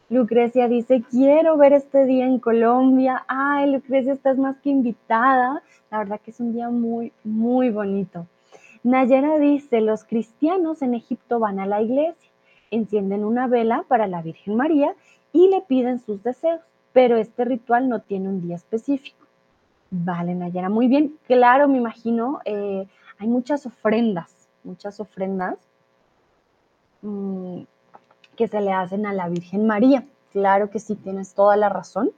Lucrecia dice, quiero ver este día en Colombia. Ay, Lucrecia, estás más que invitada. La verdad que es un día muy, muy bonito. Nayera dice, los cristianos en Egipto van a la iglesia encienden una vela para la Virgen María y le piden sus deseos, pero este ritual no tiene un día específico. Vale, Nayara, muy bien. Claro, me imagino, eh, hay muchas ofrendas, muchas ofrendas mm, que se le hacen a la Virgen María. Claro que sí, tienes toda la razón.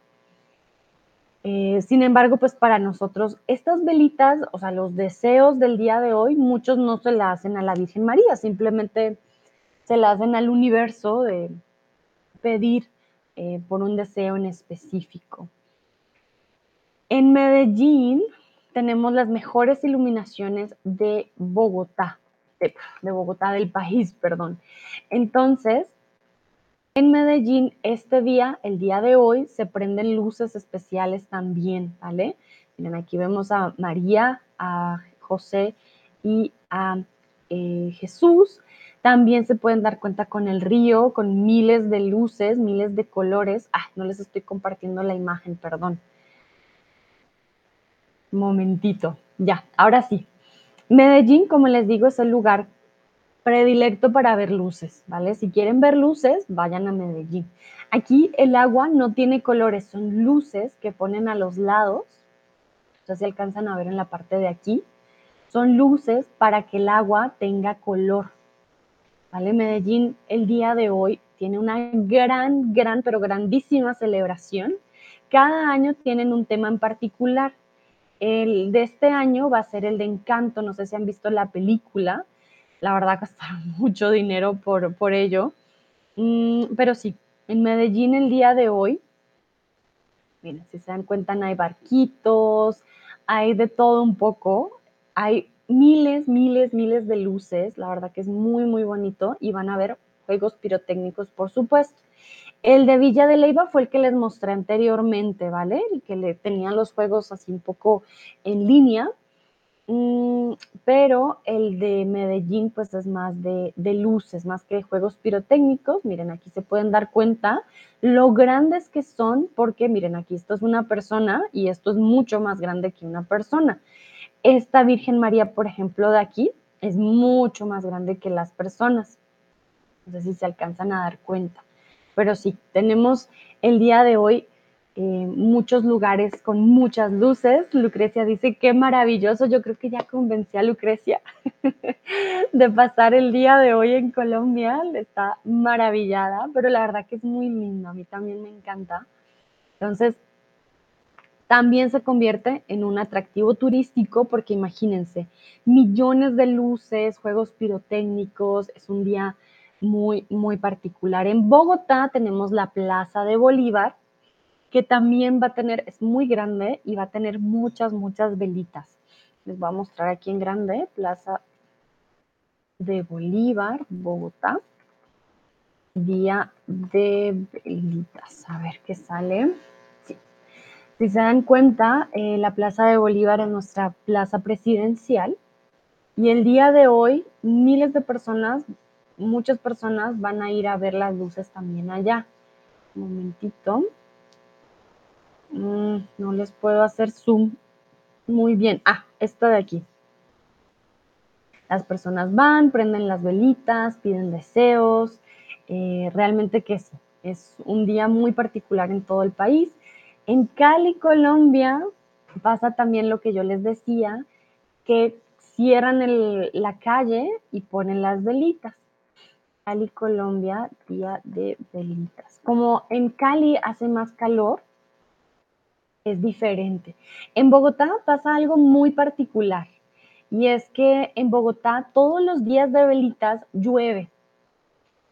Eh, sin embargo, pues para nosotros estas velitas, o sea, los deseos del día de hoy, muchos no se le hacen a la Virgen María, simplemente se la hacen al universo de pedir eh, por un deseo en específico. En Medellín tenemos las mejores iluminaciones de Bogotá, de, Bogotá del país, perdón. Entonces, en Medellín, este día, el día de hoy, se prenden luces especiales también, ¿vale? Miren, aquí vemos a María, a José y a eh, Jesús. También se pueden dar cuenta con el río, con miles de luces, miles de colores. Ah, no les estoy compartiendo la imagen, perdón. Momentito. Ya, ahora sí. Medellín, como les digo, es el lugar predilecto para ver luces, ¿vale? Si quieren ver luces, vayan a Medellín. Aquí el agua no tiene colores, son luces que ponen a los lados. Sé si alcanzan a ver en la parte de aquí. Son luces para que el agua tenga color. ¿Vale? Medellín el día de hoy tiene una gran, gran, pero grandísima celebración. Cada año tienen un tema en particular. El de este año va a ser el de Encanto, no sé si han visto la película, la verdad gastaron mucho dinero por, por ello, mm, pero sí, en Medellín el día de hoy, miren, si se dan cuenta, hay barquitos, hay de todo un poco, hay miles, miles, miles de luces. La verdad que es muy, muy bonito y van a ver juegos pirotécnicos, por supuesto. El de Villa de Leiva fue el que les mostré anteriormente, ¿vale? El que le tenía los juegos así un poco en línea. Mm, pero el de Medellín, pues es más de, de, luces, más que de juegos pirotécnicos. Miren, aquí se pueden dar cuenta lo grandes que son, porque miren, aquí esto es una persona y esto es mucho más grande que una persona. Esta Virgen María, por ejemplo, de aquí, es mucho más grande que las personas. No sé si se alcanzan a dar cuenta. Pero sí, tenemos el día de hoy eh, muchos lugares con muchas luces. Lucrecia dice, qué maravilloso. Yo creo que ya convencí a Lucrecia de pasar el día de hoy en Colombia. Está maravillada, pero la verdad que es muy lindo. A mí también me encanta. Entonces, también se convierte en un atractivo turístico porque imagínense, millones de luces, juegos pirotécnicos, es un día muy, muy particular. En Bogotá tenemos la Plaza de Bolívar, que también va a tener, es muy grande y va a tener muchas, muchas velitas. Les voy a mostrar aquí en grande, Plaza de Bolívar, Bogotá. Día de velitas. A ver qué sale. Si se dan cuenta, eh, la Plaza de Bolívar es nuestra plaza presidencial y el día de hoy miles de personas, muchas personas van a ir a ver las luces también allá. Un momentito. Mm, no les puedo hacer zoom muy bien. Ah, esta de aquí. Las personas van, prenden las velitas, piden deseos. Eh, realmente que es un día muy particular en todo el país en Cali, Colombia, pasa también lo que yo les decía, que cierran la calle y ponen las velitas. Cali, Colombia, día de velitas. Como en Cali hace más calor, es diferente. En Bogotá pasa algo muy particular y es que en Bogotá todos los días de velitas llueve.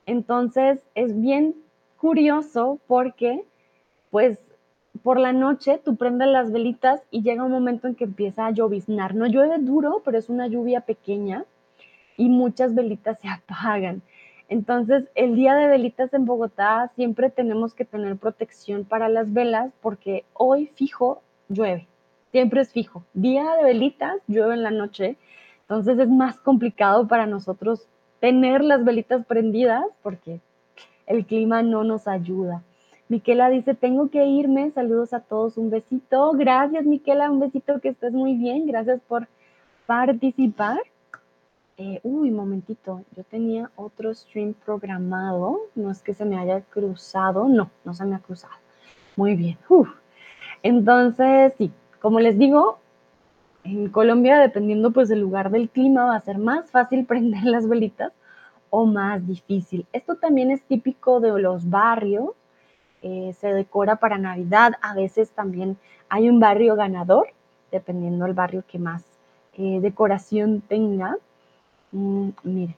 Entonces es bien curioso porque pues por la noche tú prendes las velitas y llega un momento en que empieza a lloviznar. No llueve duro, pero es una lluvia pequeña y muchas velitas se apagan. Entonces, el día de velitas en Bogotá siempre tenemos que tener protección para las velas porque hoy fijo llueve. Siempre es fijo. Día de velitas llueve en la noche. Entonces es más complicado para nosotros tener las velitas prendidas porque el clima no nos ayuda. Miquela dice, tengo que irme, saludos a todos, un besito. Gracias, Miquela, un besito, que estés muy bien. Gracias por participar. Eh, uy, momentito, yo tenía otro stream programado, no es que se me haya cruzado, no, no se me ha cruzado. Muy bien. Entonces, sí, como les digo, en Colombia, dependiendo pues del lugar del clima, va a ser más fácil prender las velitas o más difícil. Esto también es típico de los barrios eh, se decora para Navidad, a veces también hay un barrio ganador, dependiendo del barrio que más eh, decoración tenga. Mm, miren,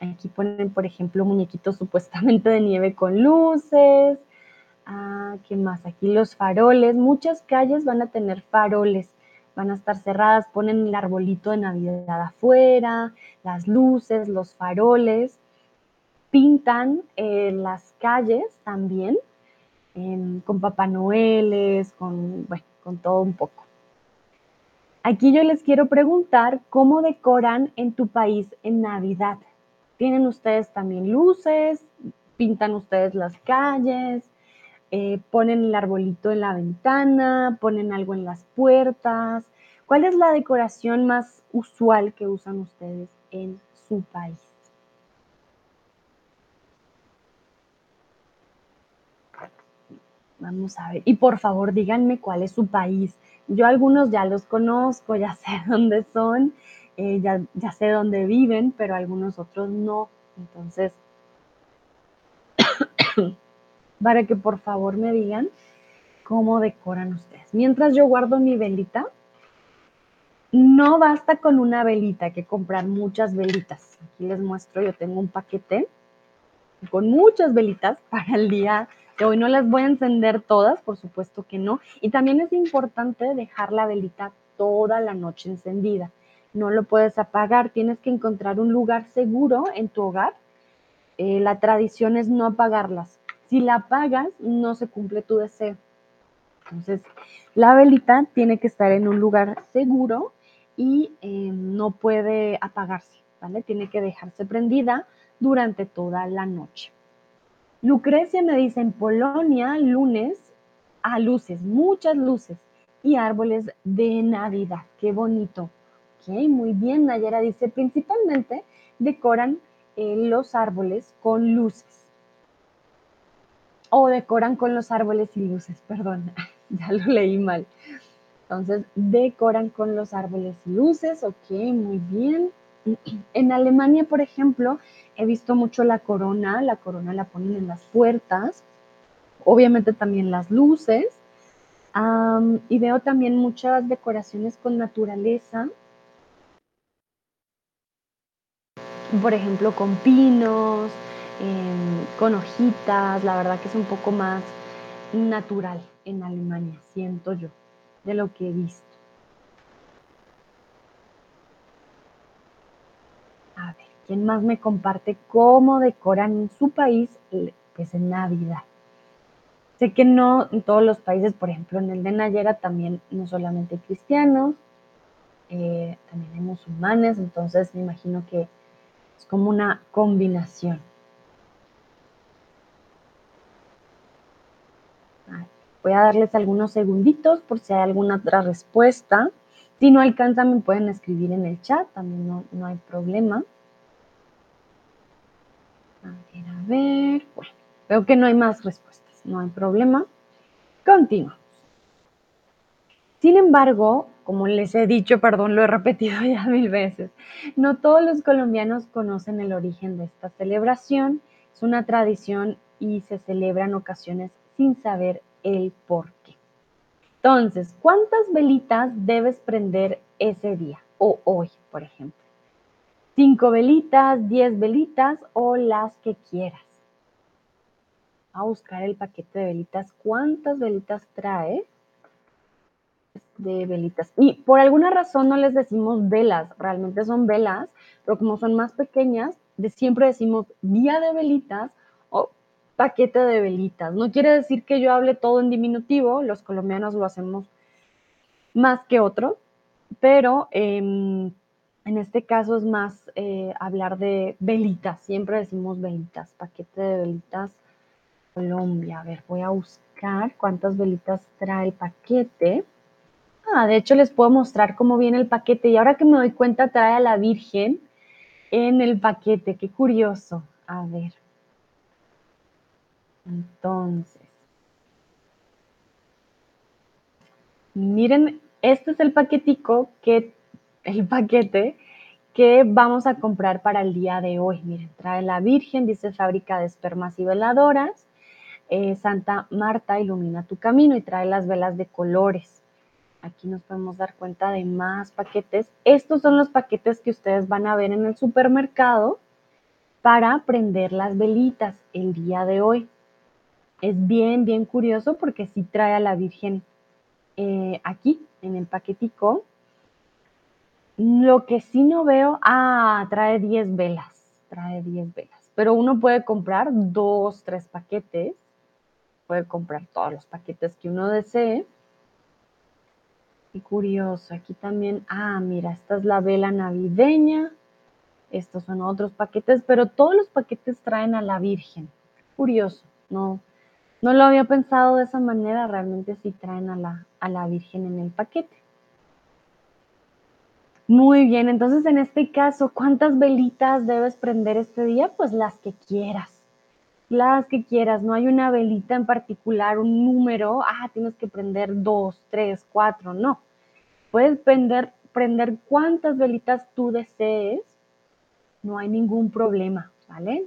aquí ponen, por ejemplo, muñequitos supuestamente de nieve con luces. Ah, ¿Qué más? Aquí los faroles. Muchas calles van a tener faroles, van a estar cerradas, ponen el arbolito de Navidad afuera, las luces, los faroles. Pintan eh, las calles también con Papá Noeles, con, bueno, con todo un poco. Aquí yo les quiero preguntar cómo decoran en tu país en Navidad. ¿Tienen ustedes también luces? ¿Pintan ustedes las calles? Eh, ¿Ponen el arbolito en la ventana? ¿Ponen algo en las puertas? ¿Cuál es la decoración más usual que usan ustedes en su país? Vamos a ver. Y por favor, díganme cuál es su país. Yo algunos ya los conozco, ya sé dónde son, eh, ya, ya sé dónde viven, pero algunos otros no. Entonces, para que por favor me digan cómo decoran ustedes. Mientras yo guardo mi velita, no basta con una velita, hay que comprar muchas velitas. Aquí les muestro, yo tengo un paquete con muchas velitas para el día hoy no las voy a encender todas, por supuesto que no. Y también es importante dejar la velita toda la noche encendida. No lo puedes apagar, tienes que encontrar un lugar seguro en tu hogar. Eh, la tradición es no apagarlas. Si la apagas, no se cumple tu deseo. Entonces, la velita tiene que estar en un lugar seguro y eh, no puede apagarse, ¿vale? Tiene que dejarse prendida durante toda la noche. Lucrecia me dice, en Polonia, lunes, a luces, muchas luces y árboles de Navidad. Qué bonito. Ok, muy bien. Nayera dice, principalmente decoran eh, los árboles con luces. O decoran con los árboles y luces, perdón, ya lo leí mal. Entonces, decoran con los árboles y luces. Ok, muy bien. En Alemania, por ejemplo, he visto mucho la corona, la corona la ponen en las puertas, obviamente también las luces, y veo también muchas decoraciones con naturaleza, por ejemplo, con pinos, em, con hojitas, la verdad que es un poco más natural en Alemania, siento yo, de lo que he visto. ¿Quién más me comparte cómo decoran en su país pues en Navidad? Sé que no en todos los países, por ejemplo, en el de Nayera también no solamente cristianos, eh, también hay musulmanes, entonces me imagino que es como una combinación. Voy a darles algunos segunditos por si hay alguna otra respuesta. Si no alcanzan, me pueden escribir en el chat, también no, hay problema. A ver, a ver. Bueno, veo que no hay más respuestas, no hay problema. Continuamos. Sin embargo, como les he dicho, perdón, lo he repetido ya mil veces, no todos los colombianos conocen el origen de esta celebración. Es una tradición y se celebra en ocasiones sin saber el por qué. Entonces, ¿cuántas velitas debes prender ese día o hoy, por ejemplo? ¿Cinco velitas, diez velitas o las que quieras? A buscar el paquete de velitas. ¿Cuántas velitas trae? de velitas. Y por alguna razón no les decimos velas, realmente son velas, pero como son más pequeñas, siempre decimos día de velitas o paquete de velitas. No quiere decir que yo hable todo en diminutivo, los colombianos lo hacemos más que otros, pero em, en este caso es más eh, hablar de velitas, siempre decimos velitas, paquete de velitas Colombia. A ver, voy a buscar cuántas velitas trae el paquete. Ah, de hecho les puedo mostrar cómo viene el paquete y ahora que me doy cuenta trae a la Virgen en el paquete. Qué curioso. A ver. Entonces. Miren, este es el paquetico que, el paquete que vamos a comprar para el día de hoy. Miren, trae la Virgen, dice fábrica de espermas y veladoras. Eh, Santa Marta ilumina tu camino y trae las velas de colores. Aquí nos podemos dar cuenta de más paquetes. Estos son los paquetes que ustedes van a ver en el supermercado para prender las velitas el día de hoy. Es bien, bien curioso porque sí trae a la Virgen eh, aquí en el paquetico. Lo que sí no veo, ah, trae 10 velas, trae 10 velas. Pero uno puede comprar dos, tres paquetes. Puede comprar todos los paquetes que uno desee. Qué curioso. Aquí también, ah, mira, esta es la vela navideña. Estos son otros paquetes, pero todos los paquetes traen a la Virgen. Curioso, no, no lo había pensado de esa manera, realmente sí traen a la, a la Virgen en el paquete. Muy bien, entonces en este caso, ¿cuántas velitas debes prender este día? Pues las que quieras, las que quieras, no hay una velita en particular, un número, ah, tienes que prender dos, tres, cuatro, no. Puedes prender, prender velitas tú desees, no hay ningún problema, ¿vale?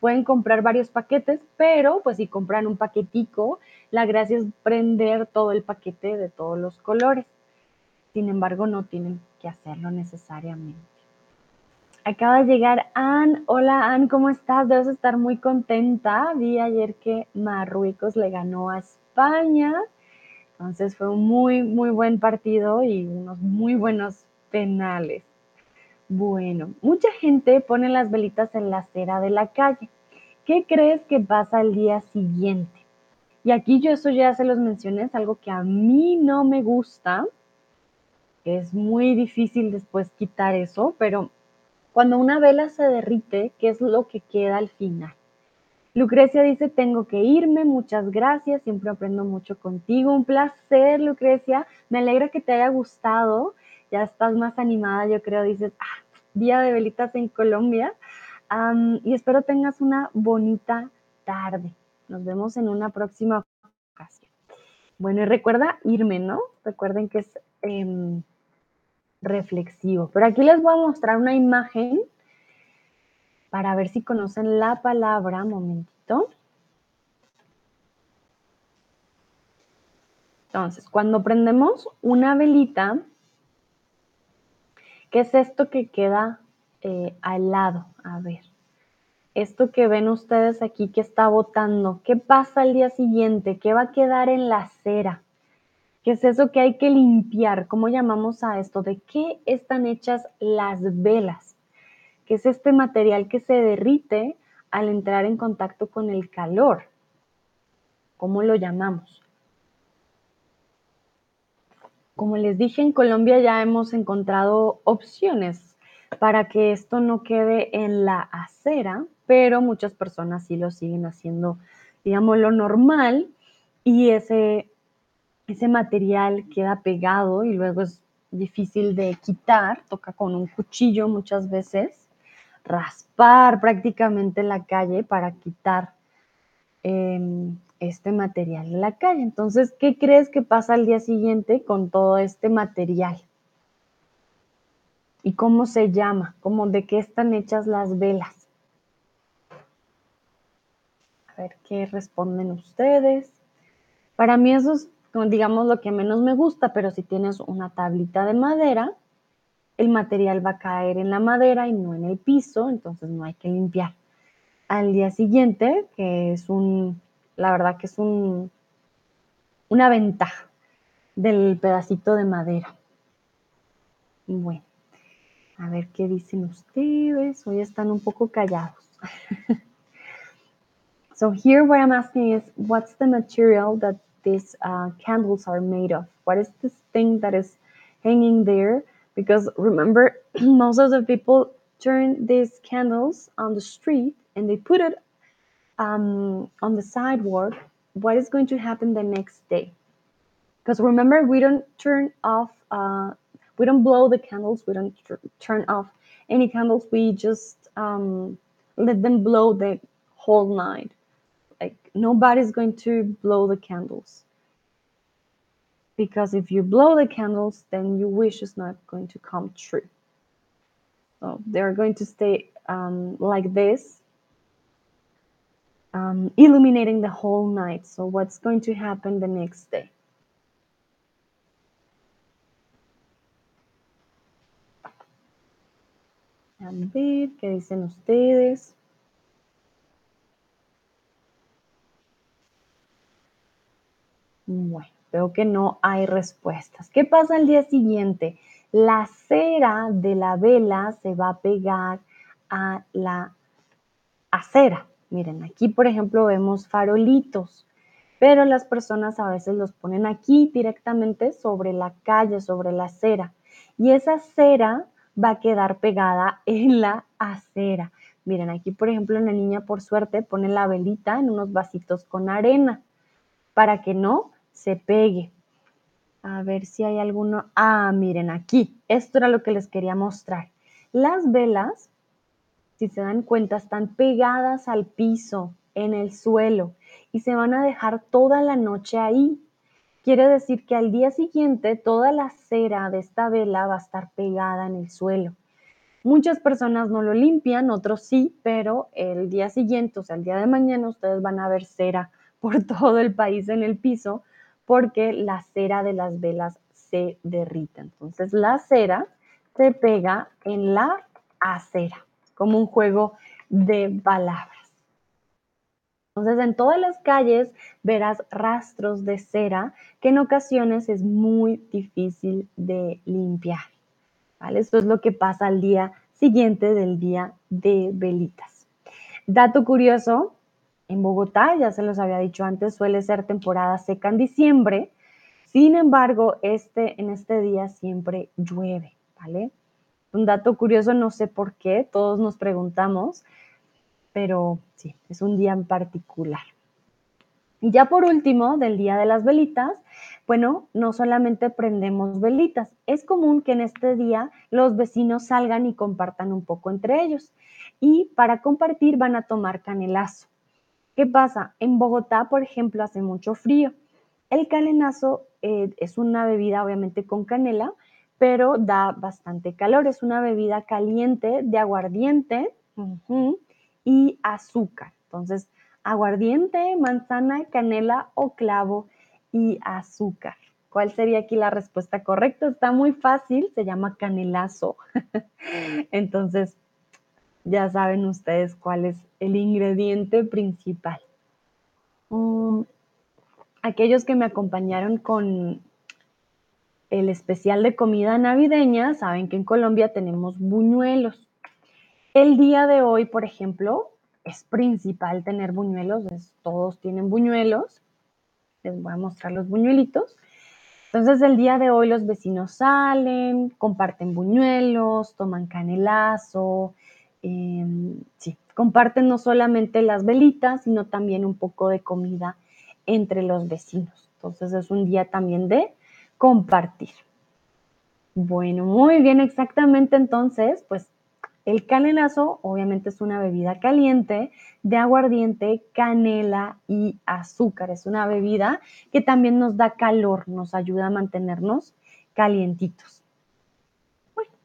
Pueden comprar varios paquetes, pero pues si compran un paquetico, la gracia es prender todo el paquete de todos los colores. Sin embargo, no tienen hacerlo necesariamente. Acaba de llegar Ann. Hola Ann, ¿cómo estás? Debes estar muy contenta. Vi ayer que Marruecos le ganó a España. Entonces fue un muy, muy buen partido y unos muy buenos penales. Bueno, mucha gente pone las velitas en la acera de la calle. ¿Qué crees que pasa al día siguiente? Y aquí yo eso ya se los mencioné, es algo que a mí no me gusta. Es muy difícil después quitar eso, pero cuando una vela se derrite, ¿qué es lo que queda al final? Lucrecia dice, tengo que irme, muchas gracias, siempre aprendo mucho contigo, un placer, Lucrecia, me alegra que te haya gustado, ya estás más animada, yo creo, dices, ah, día de velitas en Colombia, y espero tengas una bonita tarde. Nos vemos en una próxima ocasión. Bueno, y recuerda irme, ¿no? Recuerden que es em, reflexivo, pero aquí les voy a mostrar una imagen para ver si conocen la palabra, momentito. Entonces, cuando prendemos una velita, ¿qué es esto que queda eh, al lado? A ver, esto que ven ustedes aquí que está botando, ¿qué pasa al día siguiente? ¿Qué va a quedar en la acera? ¿Qué es eso que hay que limpiar? ¿Cómo llamamos a esto? ¿De qué están hechas las velas? que es este material que se derrite al entrar en contacto con el calor. ¿Cómo lo llamamos? Como les dije, en Colombia ya hemos encontrado opciones para que esto no quede en la acera, pero muchas personas sí lo siguen haciendo, digamos, lo normal y ese, ese material queda pegado y luego es difícil de quitar, toca con un cuchillo muchas veces raspar prácticamente la calle para quitar em, este material de la calle. Entonces, ¿qué crees que pasa al día siguiente con todo este material? ¿Y cómo se llama? ¿Cómo, ¿De qué están hechas las velas? A ver qué responden ustedes. Para mí eso es, digamos, lo que menos me gusta, pero si tienes una tablita de madera, el material va a caer en la madera y no en el piso, entonces no hay que limpiar. Al día siguiente, que es un, la verdad que es un, una ventaja del pedacito de madera. Bueno, a ver qué dicen ustedes. Hoy están un poco callados. so here what I'm asking is, what's the material that these uh, candles are made of? What is this thing that is hanging there? Because remember, most of the people turn these candles on the street and they put it um, on the sidewalk. What is going to happen the next day? Because remember, we don't turn off, uh, we don't blow the candles, we don't turn off any candles, we just um, let them blow the whole night. Nobody's going to blow the candles because if you blow the candles, then your wish is not going to come true. So they're going to stay um, like this, um, illuminating the whole night. So what's going to happen the next day? A ¿qué dicen ustedes? Bueno. Veo que no hay respuestas. ¿Qué pasa al día siguiente? La cera de la vela se va a pegar a la acera. Miren, aquí por ejemplo vemos farolitos, pero las personas a veces los ponen aquí directamente sobre la calle, sobre la acera. Y esa cera va a quedar pegada en la acera. Miren, aquí por ejemplo la niña por suerte pone la velita en unos vasitos con arena para que no se pegue. A ver si hay alguno. Ah, miren aquí. Esto era lo que les quería mostrar. Las velas, si se dan cuenta, están pegadas al piso, en el suelo, y se van a dejar toda la noche ahí. Quiere decir que al día siguiente toda la cera de esta vela va a estar pegada en el suelo. Muchas personas no lo limpian, otros sí, pero el día siguiente, o sea, el día de mañana, ustedes van a ver cera por todo el país en el piso porque la cera de las velas se derrita. Entonces la cera se pega en la acera, como un juego de palabras. Entonces en todas las calles verás rastros de cera que en ocasiones es muy difícil de limpiar. ¿vale? Esto es lo que pasa al día siguiente del día de velitas. Dato curioso, en Bogotá, ya se los había dicho antes, suele ser temporada seca en diciembre. Sin embargo, este, en este día siempre llueve, ¿vale? Un dato curioso, no sé por qué, todos nos preguntamos, pero sí, es un día en particular. Y ya por último, del Día de las Velitas, bueno, no solamente prendemos velitas, es común que en este día los vecinos salgan y compartan un poco entre ellos. Y para compartir van a tomar canelazo. ¿Qué pasa? En Bogotá, por ejemplo, hace mucho frío. El canenazo eh, es una bebida obviamente con canela, pero da bastante calor. Es una bebida caliente de aguardiente y azúcar. Entonces, aguardiente, manzana, canela o clavo y azúcar. ¿Cuál sería aquí la respuesta correcta? Está muy fácil, se llama canelazo. Entonces, ya saben ustedes cuál es el ingrediente principal. Mm, aquellos que me acompañaron con el especial de comida navideña saben que en Colombia tenemos buñuelos. El día de hoy, por ejemplo, es principal tener buñuelos, todos tienen buñuelos. Les voy a mostrar los buñuelitos. Entonces el día de hoy los vecinos salen, comparten buñuelos, toman canelazo, Em, sí, comparten no solamente las velitas, sino también un poco de comida entre los vecinos. Entonces es un día también de compartir. Bueno, muy bien, exactamente entonces, pues El canelazo obviamente es una bebida caliente de aguardiente, canela y azúcar. Es una bebida que también nos da calor, nos ayuda a mantenernos calientitos.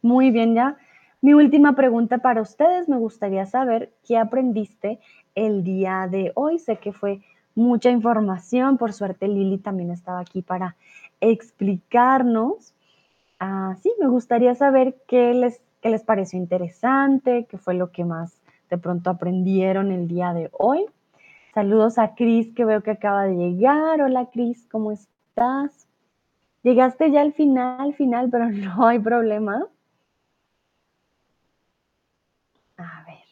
muy bien, ya. Mi última pregunta para ustedes, me gustaría saber qué aprendiste el día de hoy. Sé que fue mucha información, por suerte Lili también estaba aquí para explicarnos. Ah, sí, me gustaría saber qué les qué les pareció interesante, qué fue lo que más de pronto aprendieron el día de hoy. Saludos a Cris, que veo que acaba de llegar. Hola Cris, ¿cómo estás? Llegaste ya al final, final, pero no hay problema. A ver.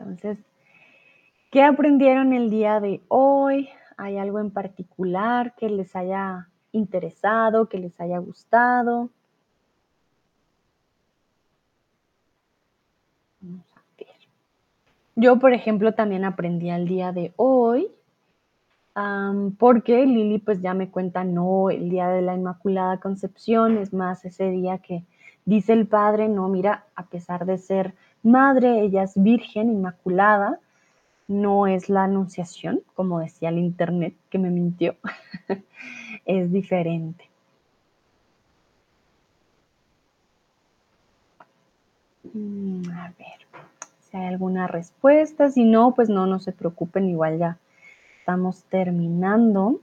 Entonces, ¿qué aprendieron el día de hoy? ¿Hay algo en particular que les haya interesado, que les haya gustado? Yo, por ejemplo, también aprendí al día de hoy, porque Lili pues ya me cuenta, no, el día de la Inmaculada Concepción, es más ese día que dice el Padre, no, mira, a pesar de ser madre, ella es virgen, inmaculada, no es la anunciación, como decía el Internet, que me mintió, es diferente. Mm, a ver si hay alguna respuesta. Si no, pues no, no se preocupen, igual ya estamos terminando.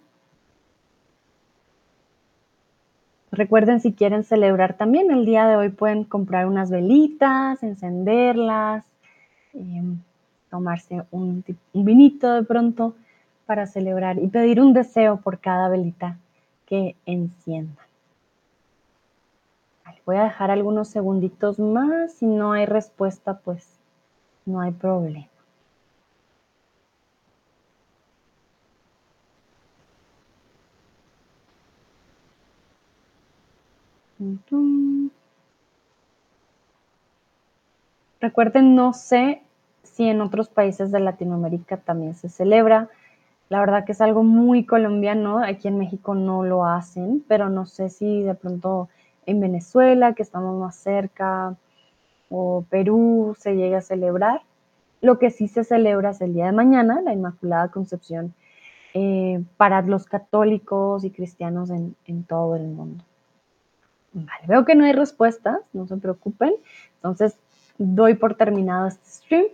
Recuerden si quieren celebrar también el día de hoy pueden comprar unas velitas, encenderlas, em, tomarse un, vinito de pronto para celebrar y pedir un deseo por cada velita que enciendan. voy a dejar algunos segunditos más. Si no hay respuesta, pues no hay problema. Recuerden, no sé si en otros países de Latinoamérica también se celebra. La verdad que es algo muy colombiano. Aquí en México no lo hacen, pero no sé si de pronto en Venezuela, que estamos más cerca, o Perú se llega a celebrar. Lo que sí se celebra es el día de mañana, la Inmaculada Concepción, eh, para los católicos y cristianos en, en todo el mundo. Vale, veo que no hay respuestas, no se preocupen. Entonces, doy por terminado este stream.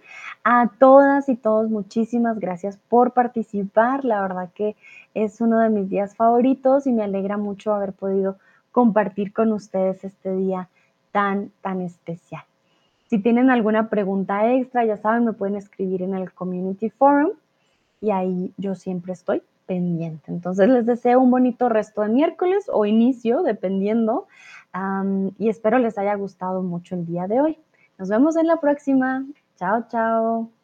A todas y todos, muchísimas gracias por participar. La verdad que es uno de mis días favoritos y me alegra mucho haber podido compartir con ustedes este día tan, tan especial. Si tienen alguna pregunta extra, ya saben, me pueden escribir en el Community Forum y ahí yo siempre estoy pendiente. Entonces les deseo un bonito resto de miércoles o inicio, dependiendo, y espero les haya gustado mucho el día de hoy. Nos vemos en la próxima. Chao, chao.